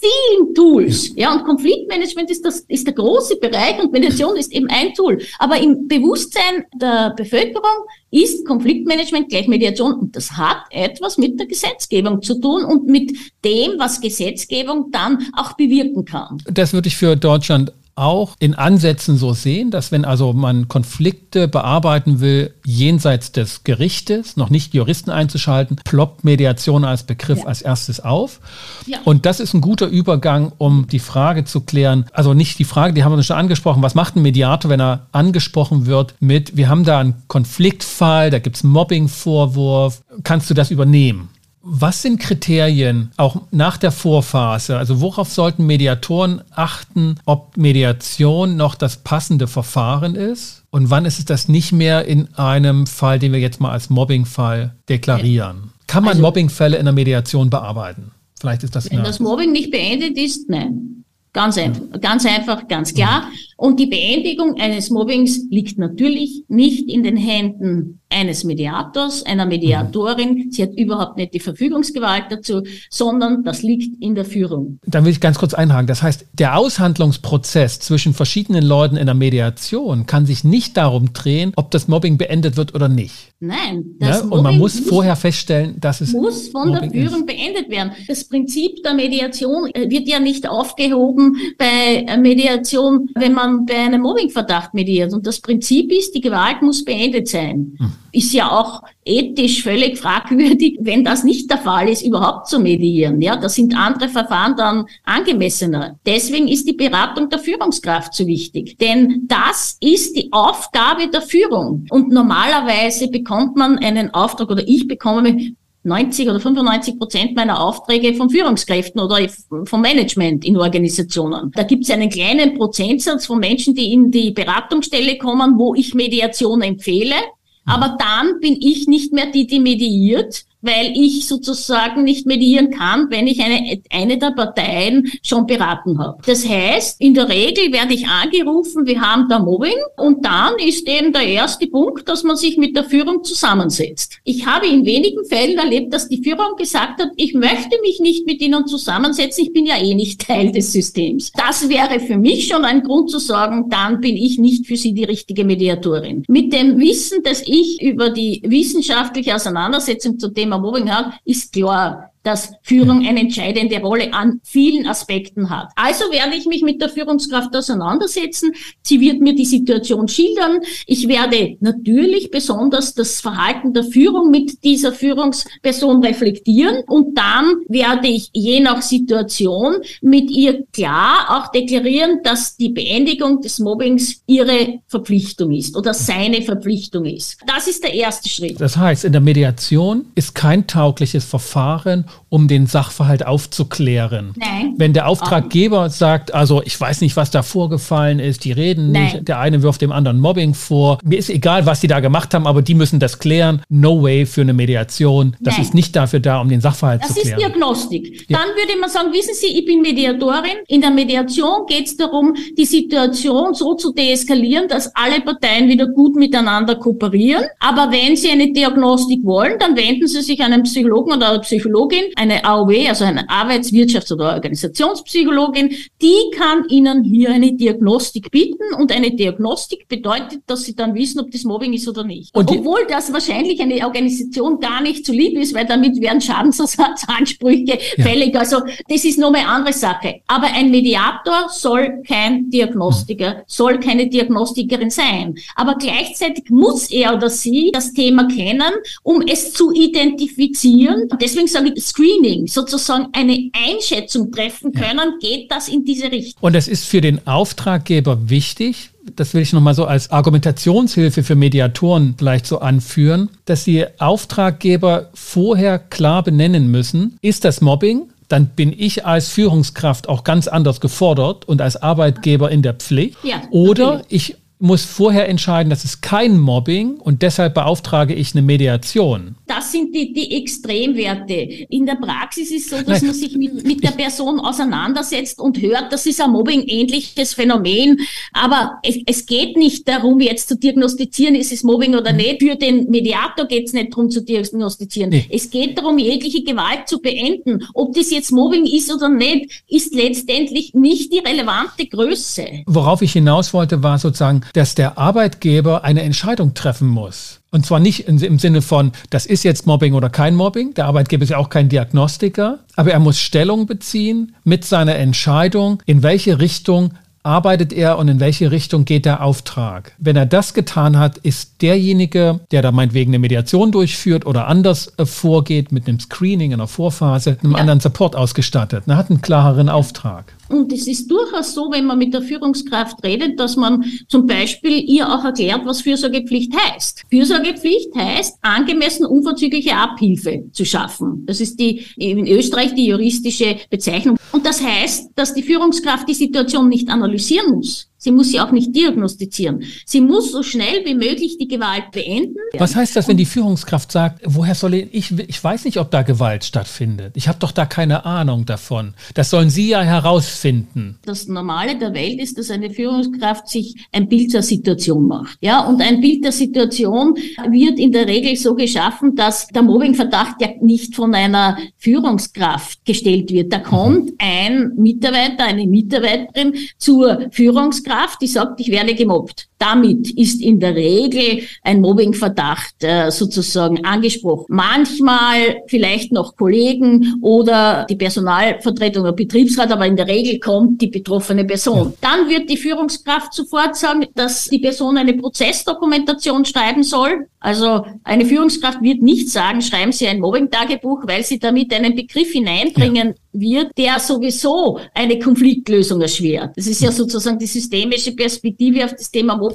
vielen Tools. Ja, und Konfliktmanagement ist das, ist der große Bereich und Mediation ist eben ein Tool. Aber im Bewusstsein der Bevölkerung ist Konfliktmanagement gleich Mediation und das hat etwas mit der Gesetzgebung zu tun und mit dem, was Gesetzgebung dann auch bewirken kann. Das würde ich für Deutschland auch in Ansätzen so sehen, dass wenn also man Konflikte bearbeiten will, jenseits des Gerichtes, noch nicht Juristen einzuschalten, ploppt Mediation als Begriff ja. als erstes auf. Ja. Und das ist ein guter Übergang, um die Frage zu klären, also nicht die Frage, die haben wir schon angesprochen, was macht ein Mediator, wenn er angesprochen wird mit, wir haben da einen Konfliktfall, da gibt es Mobbingvorwurf, kannst du das übernehmen? Was sind Kriterien auch nach der Vorphase? Also worauf sollten Mediatoren achten, ob Mediation noch das passende Verfahren ist? Und wann ist es das nicht mehr in einem Fall, den wir jetzt mal als Mobbingfall deklarieren? Kann man also, Mobbingfälle in der Mediation bearbeiten? Vielleicht ist das. Wenn das Mobbing nicht beendet ist, nein. Ganz einfach, ganz einfach, ganz klar. Und die Beendigung eines Mobbings liegt natürlich nicht in den Händen eines Mediators, einer Mediatorin. Sie hat überhaupt nicht die Verfügungsgewalt dazu, sondern das liegt in der Führung. Dann will ich ganz kurz einhaken. Das heißt, der Aushandlungsprozess zwischen verschiedenen Leuten in der Mediation kann sich nicht darum drehen, ob das Mobbing beendet wird oder nicht. Nein. Das ja? Und man muss vorher feststellen, dass es muss von Mobbing der Führung ist. beendet werden. Das Prinzip der Mediation äh, wird ja nicht aufgehoben bei Mediation, wenn man bei einem Mobbingverdacht mediert. Und das Prinzip ist, die Gewalt muss beendet sein. Hm ist ja auch ethisch völlig fragwürdig, wenn das nicht der Fall ist, überhaupt zu medieren. Ja, da sind andere Verfahren dann angemessener. Deswegen ist die Beratung der Führungskraft so wichtig. Denn das ist die Aufgabe der Führung. Und normalerweise bekommt man einen Auftrag oder ich bekomme 90 oder 95 Prozent meiner Aufträge von Führungskräften oder vom Management in Organisationen. Da gibt es einen kleinen Prozentsatz von Menschen, die in die Beratungsstelle kommen, wo ich Mediation empfehle. Aber dann bin ich nicht mehr die, die mediiert, weil ich sozusagen nicht medieren kann, wenn ich eine, eine der Parteien schon beraten habe. Das heißt, in der Regel werde ich angerufen, wir haben da Mobbing und dann ist eben der erste Punkt, dass man sich mit der Führung zusammensetzt. Ich habe in wenigen Fällen erlebt, dass die Führung gesagt hat, ich möchte mich nicht mit Ihnen zusammensetzen, ich bin ja eh nicht Teil des Systems. Das wäre für mich schon ein Grund zu sagen, dann bin ich nicht für Sie die richtige Mediatorin. Mit dem Wissen, dass ich über die wissenschaftliche Auseinandersetzung zu dem Thema Mobbing hat, ist klar dass Führung eine entscheidende Rolle an vielen Aspekten hat. Also werde ich mich mit der Führungskraft auseinandersetzen. Sie wird mir die Situation schildern. Ich werde natürlich besonders das Verhalten der Führung mit dieser Führungsperson reflektieren und dann werde ich je nach Situation mit ihr klar auch deklarieren, dass die Beendigung des Mobbings ihre Verpflichtung ist oder seine Verpflichtung ist. Das ist der erste Schritt. Das heißt, in der Mediation ist kein taugliches Verfahren um den Sachverhalt aufzuklären. Nein. Wenn der Auftraggeber sagt, also ich weiß nicht, was da vorgefallen ist, die reden Nein. nicht, der eine wirft dem anderen Mobbing vor, mir ist egal, was die da gemacht haben, aber die müssen das klären. No way für eine Mediation. Das Nein. ist nicht dafür da, um den Sachverhalt das zu klären. Das ist Diagnostik. Ja. Dann würde man sagen, wissen Sie, ich bin Mediatorin. In der Mediation geht es darum, die Situation so zu deeskalieren, dass alle Parteien wieder gut miteinander kooperieren. Aber wenn Sie eine Diagnostik wollen, dann wenden Sie sich an einen Psychologen oder eine Psychologin, eine AOW, also eine Arbeitswirtschafts- oder Organisationspsychologin, die kann Ihnen hier eine Diagnostik bieten und eine Diagnostik bedeutet, dass Sie dann wissen, ob das Mobbing ist oder nicht. Und Obwohl das wahrscheinlich eine Organisation gar nicht zu lieb ist, weil damit werden Schadensersatzansprüche ja. fällig. Also das ist nochmal eine andere Sache. Aber ein Mediator soll kein Diagnostiker, soll keine Diagnostikerin sein. Aber gleichzeitig muss er oder sie das Thema kennen, um es zu identifizieren. Deswegen sage ich, Screening sozusagen eine Einschätzung treffen können, ja. geht das in diese Richtung. Und es ist für den Auftraggeber wichtig, das will ich nochmal so als Argumentationshilfe für Mediatoren vielleicht so anführen, dass die Auftraggeber vorher klar benennen müssen, ist das Mobbing? Dann bin ich als Führungskraft auch ganz anders gefordert und als Arbeitgeber in der Pflicht. Ja, Oder ich muss vorher entscheiden, das ist kein Mobbing und deshalb beauftrage ich eine Mediation. Das sind die, die Extremwerte. In der Praxis ist es so, dass Nein. man sich mit, mit der Person auseinandersetzt und hört, das ist ein Mobbing-ähnliches Phänomen. Aber es, es geht nicht darum, jetzt zu diagnostizieren, ist es Mobbing oder nicht. Für den Mediator geht es nicht darum zu diagnostizieren. Nee. Es geht darum, jegliche Gewalt zu beenden. Ob das jetzt Mobbing ist oder nicht, ist letztendlich nicht die relevante Größe. Worauf ich hinaus wollte, war sozusagen, dass der Arbeitgeber eine Entscheidung treffen muss. Und zwar nicht im Sinne von, das ist jetzt Mobbing oder kein Mobbing. Der Arbeitgeber ist ja auch kein Diagnostiker. Aber er muss Stellung beziehen mit seiner Entscheidung, in welche Richtung arbeitet er und in welche Richtung geht der Auftrag. Wenn er das getan hat, ist derjenige, der da meinetwegen eine Mediation durchführt oder anders äh, vorgeht mit einem Screening in der Vorphase, einem ja. anderen Support ausgestattet. Er hat einen klareren Auftrag. Und es ist durchaus so, wenn man mit der Führungskraft redet, dass man zum Beispiel ihr auch erklärt, was Fürsorgepflicht heißt. Fürsorgepflicht heißt, angemessen unverzügliche Abhilfe zu schaffen. Das ist die, in Österreich die juristische Bezeichnung. Und das heißt, dass die Führungskraft die Situation nicht analysieren muss. Sie muss sie auch nicht diagnostizieren. Sie muss so schnell wie möglich die Gewalt beenden. Was heißt das, wenn die Führungskraft sagt, woher soll ich, ich, weiß nicht, ob da Gewalt stattfindet. Ich habe doch da keine Ahnung davon. Das sollen Sie ja herausfinden. Das Normale der Welt ist, dass eine Führungskraft sich ein Bild der Situation macht. Ja, und ein Bild der Situation wird in der Regel so geschaffen, dass der Mobbingverdacht ja nicht von einer Führungskraft gestellt wird. Da kommt ein Mitarbeiter, eine Mitarbeiterin zur Führungskraft Führungskraft, die sagt, ich werde gemobbt. Damit ist in der Regel ein Mobbingverdacht äh, sozusagen angesprochen. Manchmal vielleicht noch Kollegen oder die Personalvertretung oder Betriebsrat, aber in der Regel kommt die betroffene Person. Dann wird die Führungskraft sofort sagen, dass die Person eine Prozessdokumentation schreiben soll. Also eine Führungskraft wird nicht sagen, schreiben Sie ein Mobbing-Tagebuch, weil sie damit einen Begriff hineinbringen wird, der sowieso eine Konfliktlösung erschwert. Das ist ja sozusagen die systemische Perspektive auf das Thema Mobbing,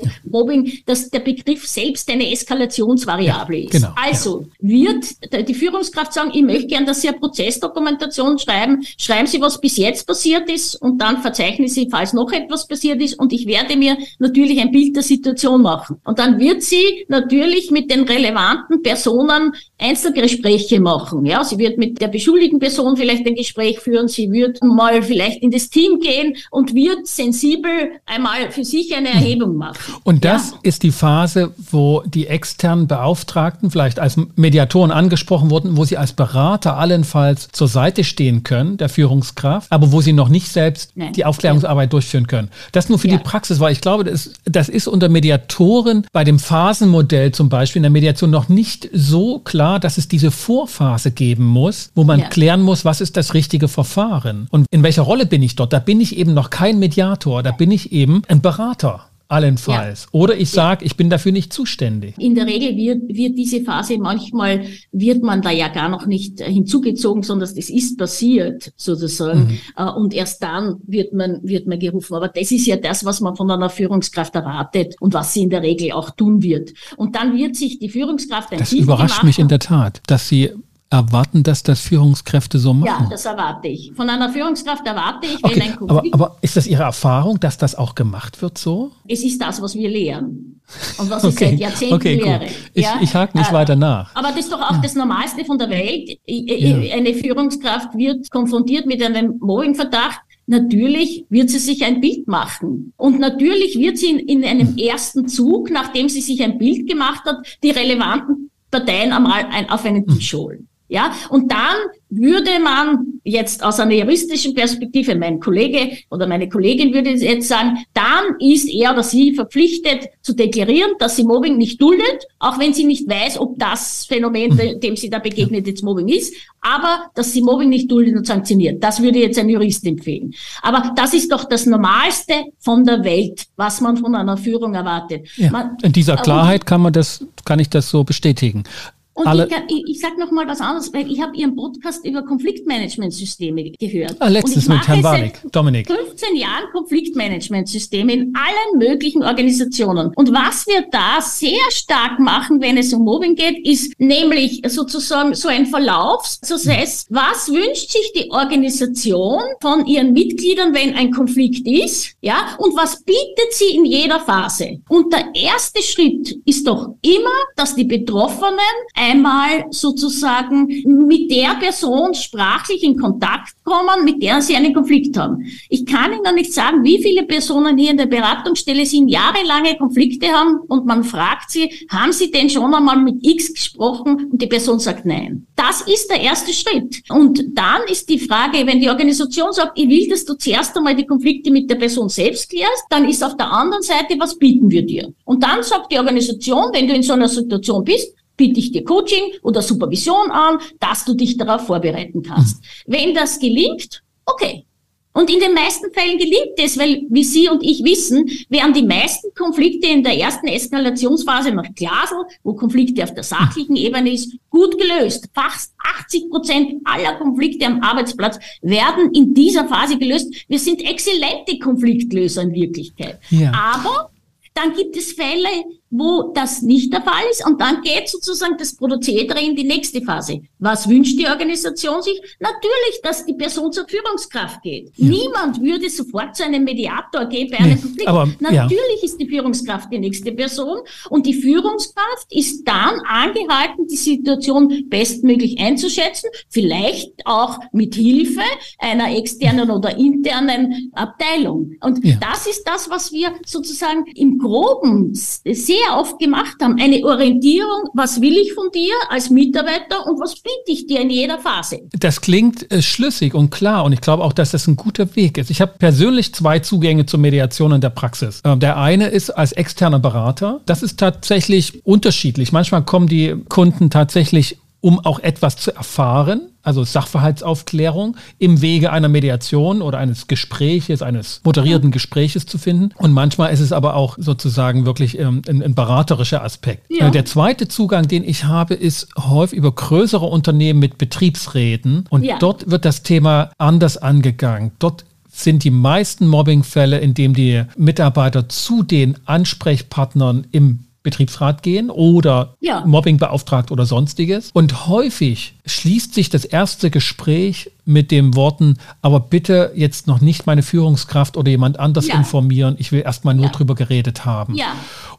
dass der Begriff selbst eine Eskalationsvariable ist. Genau, also ja. wird die Führungskraft sagen, ich möchte gern, dass Sie eine Prozessdokumentation schreiben, schreiben Sie, was bis jetzt passiert ist und dann verzeichnen Sie, falls noch etwas passiert ist und ich werde mir natürlich ein Bild der Situation machen. Und dann wird sie natürlich mit den relevanten Personen Einzelgespräche machen. Ja, sie wird mit der beschuldigten Person vielleicht ein Gespräch führen, sie wird mal vielleicht in das Team gehen und wird sensibel einmal für sich eine Erhebung machen. Und das ja. ist die Phase, wo die externen Beauftragten vielleicht als Mediatoren angesprochen wurden, wo sie als Berater allenfalls zur Seite stehen können, der Führungskraft, aber wo sie noch nicht selbst Nein. die Aufklärungsarbeit ja. durchführen können. Das nur für ja. die Praxis, weil ich glaube, das, das ist unter Mediatoren bei dem Phasenmodell zum Beispiel in der Mediation noch nicht so klar dass es diese Vorphase geben muss, wo man klären muss, was ist das richtige Verfahren und in welcher Rolle bin ich dort. Da bin ich eben noch kein Mediator, da bin ich eben ein Berater allenfalls. Ja. Oder ich sage, ich bin dafür nicht zuständig. In der Regel wird, wird diese Phase, manchmal wird man da ja gar noch nicht hinzugezogen, sondern es ist passiert sozusagen. Mhm. Äh, und erst dann wird man, wird man gerufen. Aber das ist ja das, was man von einer Führungskraft erwartet und was sie in der Regel auch tun wird. Und dann wird sich die Führungskraft ein Das überrascht mich in der Tat, dass sie erwarten, dass das Führungskräfte so machen? Ja, das erwarte ich. Von einer Führungskraft erwarte ich, okay, wenn ein aber, aber ist das Ihre Erfahrung, dass das auch gemacht wird so? Es ist das, was wir lehren. Und was ich okay. seit Jahrzehnten okay, lehre. Ich, ja? ich hake nicht äh, weiter nach. Aber das ist doch auch ja. das Normalste von der Welt. Ja. Eine Führungskraft wird konfrontiert mit einem Mobbingverdacht. Natürlich wird sie sich ein Bild machen. Und natürlich wird sie in, in einem ersten Zug, nachdem sie sich ein Bild gemacht hat, die relevanten Parteien einmal ein, auf einen Tisch holen. Ja, und dann würde man jetzt aus einer juristischen Perspektive, mein Kollege oder meine Kollegin würde jetzt sagen, dann ist er oder sie verpflichtet zu deklarieren, dass sie Mobbing nicht duldet, auch wenn sie nicht weiß, ob das Phänomen, mhm. dem sie da begegnet, jetzt Mobbing ist, aber dass sie Mobbing nicht duldet und sanktioniert. Das würde jetzt ein Jurist empfehlen. Aber das ist doch das Normalste von der Welt, was man von einer Führung erwartet. Ja. Man, In dieser Klarheit kann man das, kann ich das so bestätigen. Und Alle ich, ich, sage noch mal was anderes, weil ich habe Ihren Podcast über Konfliktmanagementsysteme gehört. Ah, letztes mit Herrn Warwick, Dominik. 15 Jahren Konfliktmanagementsysteme in allen möglichen Organisationen. Und was wir da sehr stark machen, wenn es um Mobbing geht, ist nämlich sozusagen so ein Verlaufsprozess. Was wünscht sich die Organisation von ihren Mitgliedern, wenn ein Konflikt ist? Ja, und was bietet sie in jeder Phase? Und der erste Schritt ist doch immer, dass die Betroffenen einmal sozusagen mit der Person sprachlich in Kontakt kommen, mit der sie einen Konflikt haben. Ich kann Ihnen nicht sagen, wie viele Personen hier in der Beratungsstelle sind, jahrelange Konflikte haben und man fragt sie, haben Sie denn schon einmal mit X gesprochen? Und die Person sagt nein. Das ist der erste Schritt. Und dann ist die Frage, wenn die Organisation sagt, ich will, dass du zuerst einmal die Konflikte mit der Person selbst klärst, dann ist auf der anderen Seite, was bieten wir dir? Und dann sagt die Organisation, wenn du in so einer Situation bist, biete ich dir Coaching oder Supervision an, dass du dich darauf vorbereiten kannst. Mhm. Wenn das gelingt, okay. Und in den meisten Fällen gelingt es, weil, wie Sie und ich wissen, werden die meisten Konflikte in der ersten Eskalationsphase nach Glasel, wo Konflikte auf der sachlichen Ebene ist, gut gelöst. Fast 80 Prozent aller Konflikte am Arbeitsplatz werden in dieser Phase gelöst. Wir sind exzellente Konfliktlöser in Wirklichkeit. Ja. Aber dann gibt es Fälle, wo das nicht der Fall ist. Und dann geht sozusagen das Prozedere in die nächste Phase. Was wünscht die Organisation sich? Natürlich, dass die Person zur Führungskraft geht. Ja. Niemand würde sofort zu einem Mediator gehen bei einem nee, Konflikt. Aber, Natürlich ja. ist die Führungskraft die nächste Person. Und die Führungskraft ist dann angehalten, die Situation bestmöglich einzuschätzen. Vielleicht auch mit Hilfe einer externen oder internen Abteilung. Und ja. das ist das, was wir sozusagen im Groben sehr sehr oft gemacht haben. Eine Orientierung, was will ich von dir als Mitarbeiter und was biete ich dir in jeder Phase. Das klingt äh, schlüssig und klar und ich glaube auch, dass das ein guter Weg ist. Ich habe persönlich zwei Zugänge zur Mediation in der Praxis. Äh, der eine ist als externer Berater. Das ist tatsächlich unterschiedlich. Manchmal kommen die Kunden tatsächlich um auch etwas zu erfahren, also Sachverhaltsaufklärung im Wege einer Mediation oder eines Gespräches, eines moderierten Gespräches zu finden. Und manchmal ist es aber auch sozusagen wirklich ähm, ein, ein, beraterischer Aspekt. Ja. Der zweite Zugang, den ich habe, ist häufig über größere Unternehmen mit Betriebsräten. Und ja. dort wird das Thema anders angegangen. Dort sind die meisten Mobbingfälle, in dem die Mitarbeiter zu den Ansprechpartnern im Betriebsrat gehen oder ja. Mobbingbeauftragt oder sonstiges. Und häufig schließt sich das erste Gespräch mit den Worten, aber bitte jetzt noch nicht meine Führungskraft oder jemand anders ja. informieren. Ich will erstmal nur ja. drüber geredet haben. Ja.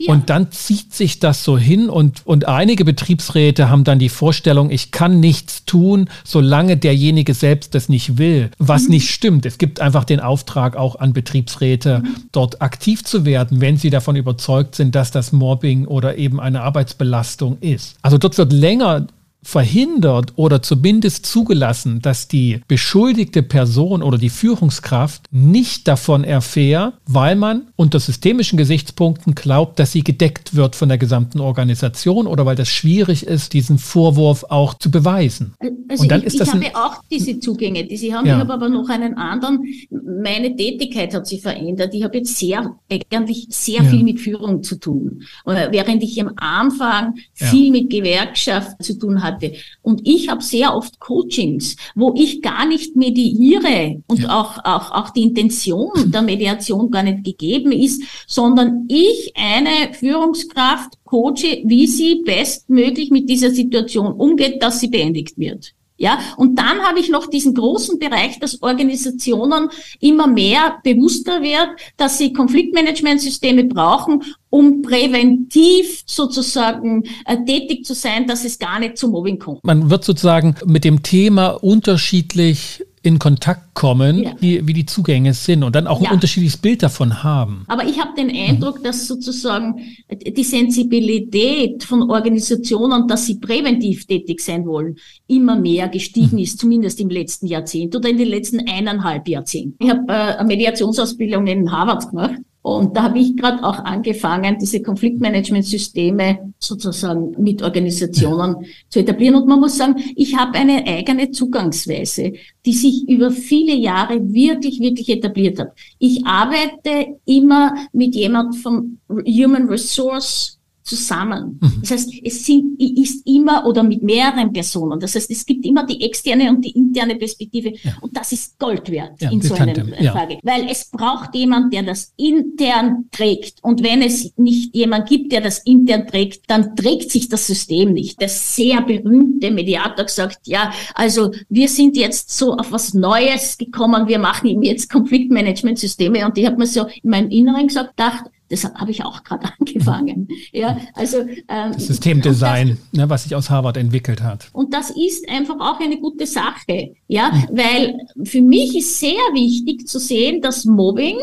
Und dann zieht sich das so hin und, und einige Betriebsräte haben dann die Vorstellung, ich kann nichts tun, solange derjenige selbst das nicht will, was mhm. nicht stimmt. Es gibt einfach den Auftrag auch an Betriebsräte, mhm. dort aktiv zu werden, wenn sie davon überzeugt sind, dass das Mobbing oder eben eine Arbeitsbelastung ist. Also dort wird länger verhindert oder zumindest zugelassen, dass die beschuldigte Person oder die Führungskraft nicht davon erfährt, weil man unter systemischen Gesichtspunkten glaubt, dass sie gedeckt wird von der gesamten Organisation oder weil das schwierig ist, diesen Vorwurf auch zu beweisen. Also Und dann ich, ist das ich habe auch diese Zugänge, die Sie haben. Ja. Ich habe aber noch einen anderen. Meine Tätigkeit hat sich verändert. Ich habe jetzt sehr, eigentlich sehr ja. viel mit Führung zu tun. Während ich am Anfang ja. viel mit Gewerkschaft zu tun hatte, hatte. Und ich habe sehr oft Coachings, wo ich gar nicht mediere und ja. auch, auch, auch die Intention der Mediation gar nicht gegeben ist, sondern ich eine Führungskraft coache, wie sie bestmöglich mit dieser Situation umgeht, dass sie beendigt wird. Ja, und dann habe ich noch diesen großen Bereich, dass Organisationen immer mehr bewusster wird, dass sie Konfliktmanagementsysteme brauchen, um präventiv sozusagen äh, tätig zu sein, dass es gar nicht zu Mobbing kommt. Man wird sozusagen mit dem Thema unterschiedlich in Kontakt kommen, ja. wie, wie die Zugänge sind und dann auch ja. ein unterschiedliches Bild davon haben. Aber ich habe den Eindruck, mhm. dass sozusagen die Sensibilität von Organisationen, dass sie präventiv tätig sein wollen, immer mehr gestiegen mhm. ist, zumindest im letzten Jahrzehnt oder in den letzten eineinhalb Jahrzehnten. Ich habe äh, eine Mediationsausbildung in Harvard gemacht und da habe ich gerade auch angefangen, diese Konfliktmanagementsysteme sozusagen mit Organisationen zu etablieren. Und man muss sagen, ich habe eine eigene Zugangsweise, die sich über viele Jahre wirklich, wirklich etabliert hat. Ich arbeite immer mit jemand vom Human Resource zusammen. Mhm. Das heißt, es sind, ist immer oder mit mehreren Personen. Das heißt, es gibt immer die externe und die interne Perspektive. Ja. Und das ist Gold wert ja, in so einer ja. Frage. Weil es braucht jemand, der das intern trägt. Und wenn es nicht jemand gibt, der das intern trägt, dann trägt sich das System nicht. Der sehr berühmte Mediator gesagt, ja, also wir sind jetzt so auf was Neues gekommen, wir machen jetzt Konfliktmanagementsysteme. Und ich habe mir so in meinem Inneren gesagt, gedacht, das habe ich auch gerade angefangen. Ja, also ähm, Systemdesign, das, ne, was sich aus Harvard entwickelt hat. Und das ist einfach auch eine gute Sache, ja, mhm. weil für mich ist sehr wichtig zu sehen, dass Mobbing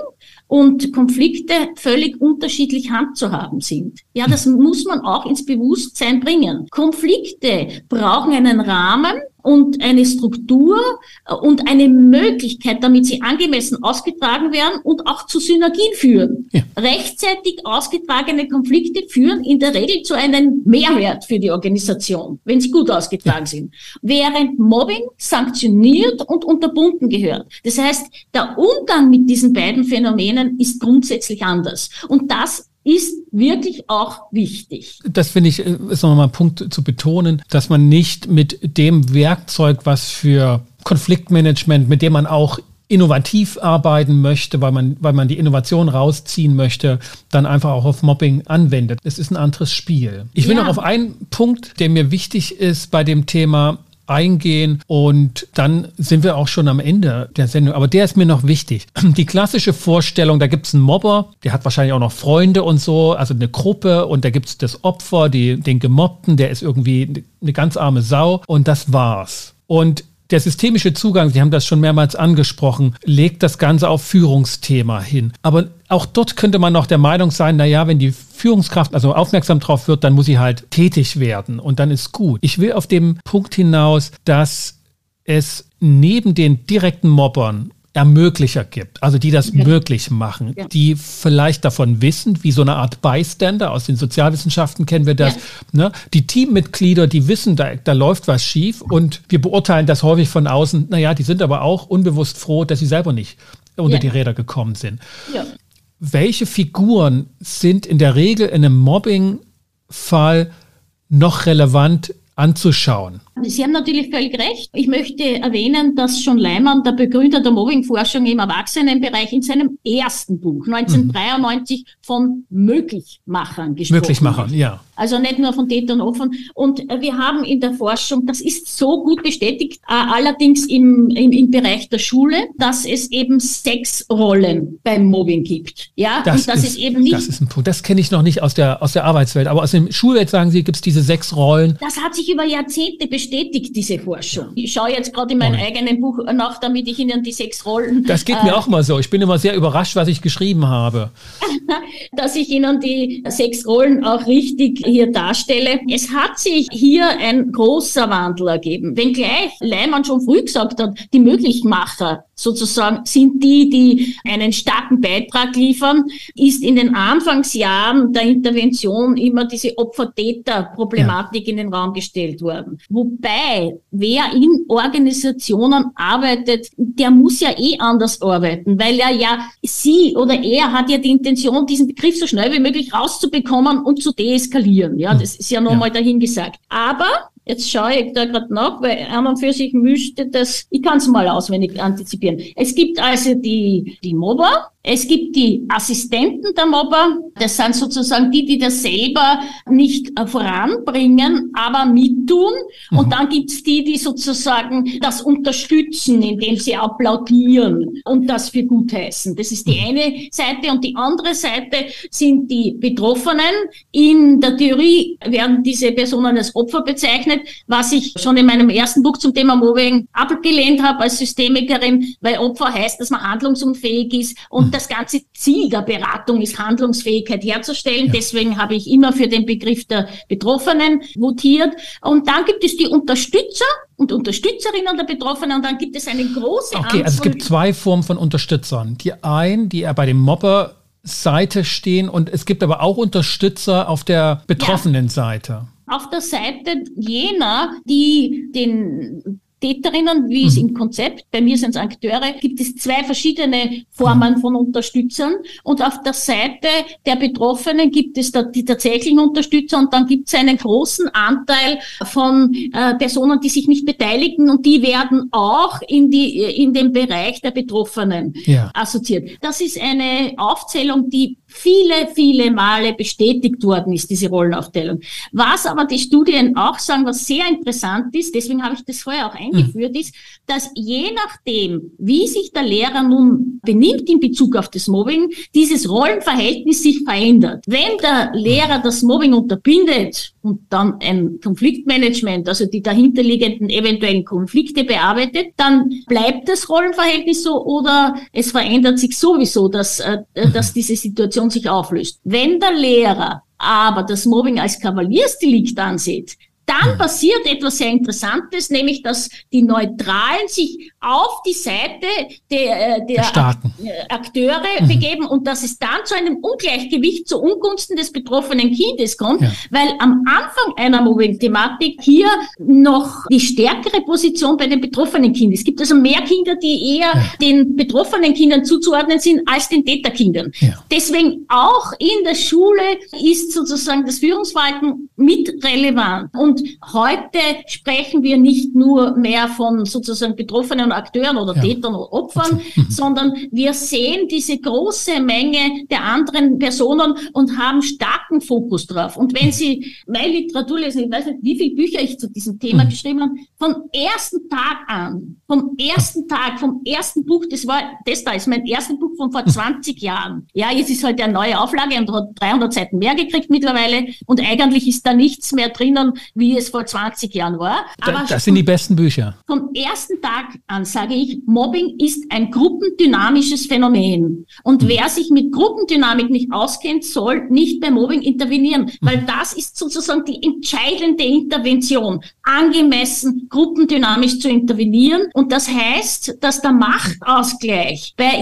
und Konflikte völlig unterschiedlich handzuhaben sind. Ja, das muss man auch ins Bewusstsein bringen. Konflikte brauchen einen Rahmen, und eine Struktur äh, und eine Möglichkeit, damit sie angemessen ausgetragen werden und auch zu Synergien führen. Ja. Rechtzeitig ausgetragene Konflikte führen in der Regel zu einem Mehrwert für die Organisation, wenn sie gut ausgetragen ja. sind. Während Mobbing sanktioniert und unterbunden gehört. Das heißt, der Umgang mit diesen beiden Phänomenen ist grundsätzlich anders. Und das ist wirklich auch wichtig. Das finde ich, äh, ist nochmal ein Punkt zu betonen, dass man nicht mit dem Werkzeug, was für Konfliktmanagement, mit dem man auch innovativ arbeiten möchte, weil man, weil man die Innovation rausziehen möchte, dann einfach auch auf Mobbing anwendet. Es ist ein anderes Spiel. Ich will ja. noch auf einen Punkt, der mir wichtig ist bei dem Thema eingehen und dann sind wir auch schon am Ende der Sendung. Aber der ist mir noch wichtig. Die klassische Vorstellung, da gibt es einen Mobber, der hat wahrscheinlich auch noch Freunde und so, also eine Gruppe und da gibt es das Opfer, die, den Gemobbten, der ist irgendwie eine ganz arme Sau und das war's. Und der systemische Zugang, Sie haben das schon mehrmals angesprochen, legt das Ganze auf Führungsthema hin. Aber auch dort könnte man noch der Meinung sein, na ja, wenn die Führungskraft also aufmerksam drauf wird, dann muss sie halt tätig werden und dann ist gut. Ich will auf den Punkt hinaus, dass es neben den direkten Mobbern Ermöglicher gibt, also die das ja. möglich machen, ja. die vielleicht davon wissen, wie so eine Art Bystander, aus den Sozialwissenschaften kennen wir das, ja. ne? die Teammitglieder, die wissen, da, da läuft was schief und wir beurteilen das häufig von außen, naja, die sind aber auch unbewusst froh, dass sie selber nicht unter die Räder gekommen sind. Welche Figuren sind in der Regel in einem Mobbing-Fall noch relevant anzuschauen? Sie haben natürlich völlig recht. Ich möchte erwähnen, dass John Leimann, der Begründer der Mobbingforschung im Erwachsenenbereich, in seinem ersten Buch 1993 mhm. von Möglichmachern gesprochen Möglichmachern, ja. Also nicht nur von Tätern und Opfern. Und wir haben in der Forschung, das ist so gut bestätigt, äh, allerdings im, im, im Bereich der Schule, dass es eben sechs Rollen beim Mobbing gibt. Ja, das und das ist, ist, eben nicht. Das ist ein Punkt. Das kenne ich noch nicht aus der, aus der Arbeitswelt. Aber aus der Schulwelt sagen Sie, gibt es diese sechs Rollen. Das hat sich über Jahrzehnte bestätigt bestätigt diese Forschung. Ich schaue jetzt gerade in meinem eigenen Buch nach, damit ich Ihnen die sechs Rollen. Das geht äh, mir auch mal so. Ich bin immer sehr überrascht, was ich geschrieben habe. dass ich Ihnen die sechs Rollen auch richtig hier darstelle. Es hat sich hier ein großer Wandel ergeben. Wenngleich Leimann schon früh gesagt hat, die Möglichmacher sozusagen sind die, die einen starken Beitrag liefern, ist in den Anfangsjahren der Intervention immer diese Opfer-Täter-Problematik ja. in den Raum gestellt worden. Wobei, wer in Organisationen arbeitet, der muss ja eh anders arbeiten, weil er ja, sie oder er hat ja die Intention, diesen Begriff so schnell wie möglich rauszubekommen und zu deeskalieren. Ja, hm. das ist ja nochmal ja. dahingesagt. Aber Jetzt schaue ich da gerade nach, weil an und für sich müsste das, ich kann es mal auswendig antizipieren. Es gibt also die, die Mobber, es gibt die Assistenten der Mobber. Das sind sozusagen die, die das selber nicht äh, voranbringen, aber mittun. Mhm. Und dann gibt's die, die sozusagen das unterstützen, indem sie applaudieren und das für gut heißen. Das ist die mhm. eine Seite. Und die andere Seite sind die Betroffenen. In der Theorie werden diese Personen als Opfer bezeichnet, was ich schon in meinem ersten Buch zum Thema Mobbing abgelehnt habe als Systemikerin, weil Opfer heißt, dass man handlungsunfähig ist und mhm das ganze Ziel der Beratung ist, Handlungsfähigkeit herzustellen. Ja. Deswegen habe ich immer für den Begriff der Betroffenen votiert. Und dann gibt es die Unterstützer und Unterstützerinnen der Betroffenen und dann gibt es eine große Okay, also es gibt zwei Formen von Unterstützern. Die einen, die bei dem Mobber Seite stehen und es gibt aber auch Unterstützer auf der betroffenen ja. Seite. Auf der Seite jener, die den Täterinnen, wie mhm. es im Konzept, bei mir sind es Akteure, gibt es zwei verschiedene Formen mhm. von Unterstützern. Und auf der Seite der Betroffenen gibt es da die tatsächlichen Unterstützer und dann gibt es einen großen Anteil von äh, Personen, die sich nicht beteiligen und die werden auch in, die, in den Bereich der Betroffenen ja. assoziiert. Das ist eine Aufzählung, die viele, viele Male bestätigt worden ist, diese Rollenaufteilung. Was aber die Studien auch sagen, was sehr interessant ist, deswegen habe ich das vorher auch eingeführt, mhm. ist, dass je nachdem, wie sich der Lehrer nun benimmt in Bezug auf das Mobbing, dieses Rollenverhältnis sich verändert. Wenn der Lehrer das Mobbing unterbindet und dann ein Konfliktmanagement, also die dahinterliegenden eventuellen Konflikte bearbeitet, dann bleibt das Rollenverhältnis so oder es verändert sich sowieso, dass, äh, dass diese Situation sich auflöst. Wenn der Lehrer aber das Mobbing als Kavaliersdelikt ansieht, dann passiert etwas sehr Interessantes, nämlich dass die Neutralen sich auf die Seite der, äh, der äh, Akteure mhm. begeben und dass es dann zu einem Ungleichgewicht zu Ungunsten des betroffenen Kindes kommt, ja. weil am Anfang einer Mobbing-Thematik hier noch die stärkere Position bei den betroffenen Kindern. Es gibt also mehr Kinder, die eher ja. den betroffenen Kindern zuzuordnen sind als den Täterkindern. Ja. Deswegen auch in der Schule ist sozusagen das Führungsverhalten mit relevant. Und und heute sprechen wir nicht nur mehr von sozusagen Betroffenen Akteuren oder ja. Tätern oder Opfern, mhm. sondern wir sehen diese große Menge der anderen Personen und haben starken Fokus drauf. Und wenn Sie meine Literatur lesen, ich weiß nicht, wie viele Bücher ich zu diesem Thema mhm. geschrieben habe, vom ersten Tag an, vom ersten Tag, vom ersten Buch, das war, das da ist mein erstes Buch von vor 20 mhm. Jahren. Ja, jetzt ist halt eine neue Auflage und hat 300 Seiten mehr gekriegt mittlerweile und eigentlich ist da nichts mehr drinnen, wie es vor 20 Jahren war. Aber das sind die besten Bücher. Vom ersten Tag an sage ich, Mobbing ist ein gruppendynamisches Phänomen. Und mhm. wer sich mit Gruppendynamik nicht auskennt, soll nicht bei Mobbing intervenieren, mhm. weil das ist sozusagen die entscheidende Intervention, angemessen gruppendynamisch zu intervenieren. Und das heißt, dass der Machtausgleich bei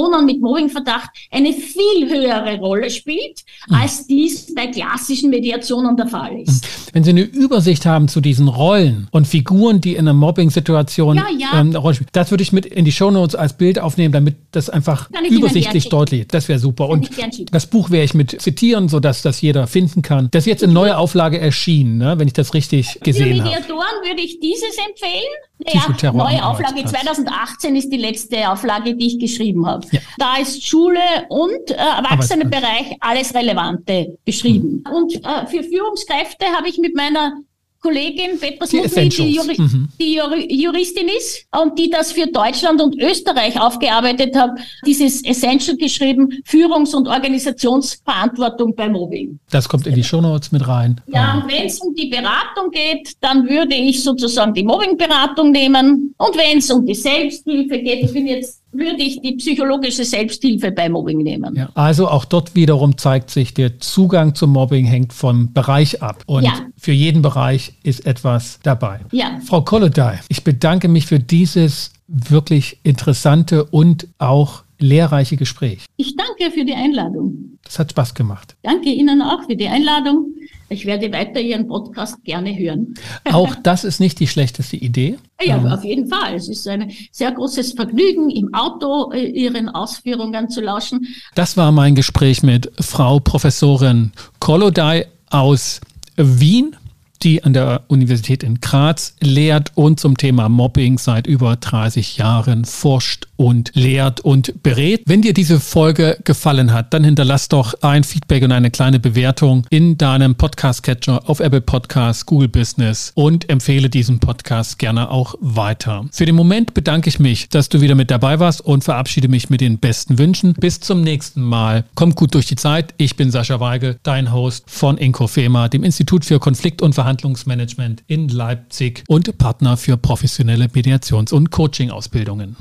Interventionen mit Mobbingverdacht eine viel höhere Rolle spielt, mhm. als dies bei klassischen Mediationen der Fall ist. Mhm. Wenn Sie eine Übersicht haben zu diesen Rollen und Figuren, die in einer Mobbing-Situation ja, ja. ähm, Rolle spielen. Das würde ich mit in die Shownotes als Bild aufnehmen, damit das einfach übersichtlich deutlich ist. Das wäre super. Kann und das Buch werde ich mit zitieren, sodass das jeder finden kann. Das ist jetzt in neuer Auflage erschienen, ne, wenn ich das richtig gesehen habe. Für Mediatoren würde ich dieses empfehlen. Ja, neue Auflage 2018 ist die letzte Auflage, die ich geschrieben habe. Ja. Da ist Schule und äh, Erwachsenenbereich alles Relevante beschrieben. Mhm. Und äh, für Führungskräfte habe ich mit meiner Kollegin Petra Mutni, die, Juri mhm. die Juristin ist und die das für Deutschland und Österreich aufgearbeitet hat, dieses Essential geschrieben, Führungs- und Organisationsverantwortung bei Mobbing. Das kommt in die Shownotes mit rein. Ja, und wenn es um die Beratung geht, dann würde ich sozusagen die Mobbing-Beratung nehmen. Und wenn es um die Selbsthilfe geht, ich bin jetzt würde ich die psychologische Selbsthilfe bei Mobbing nehmen. Ja, also auch dort wiederum zeigt sich, der Zugang zum Mobbing hängt vom Bereich ab. Und ja. für jeden Bereich ist etwas dabei. Ja. Frau Kolodai, ich bedanke mich für dieses wirklich interessante und auch lehrreiche Gespräch. Ich danke für die Einladung. Das hat Spaß gemacht. Danke Ihnen auch für die Einladung. Ich werde weiter Ihren Podcast gerne hören. Auch das ist nicht die schlechteste Idee. Ja, ähm. auf jeden Fall. Es ist ein sehr großes Vergnügen, im Auto äh, Ihren Ausführungen zu lauschen. Das war mein Gespräch mit Frau Professorin Kolodai aus Wien die an der Universität in Graz lehrt und zum Thema Mobbing seit über 30 Jahren forscht und lehrt und berät. Wenn dir diese Folge gefallen hat, dann hinterlass doch ein Feedback und eine kleine Bewertung in deinem Podcast-Catcher auf Apple Podcasts, Google Business und empfehle diesen Podcast gerne auch weiter. Für den Moment bedanke ich mich, dass du wieder mit dabei warst und verabschiede mich mit den besten Wünschen. Bis zum nächsten Mal. Kommt gut durch die Zeit. Ich bin Sascha Weige, dein Host von Inkofema, dem Institut für Konflikt- und Verhandlungen Verhandlungsmanagement in Leipzig und Partner für professionelle Mediations- und Coaching-Ausbildungen.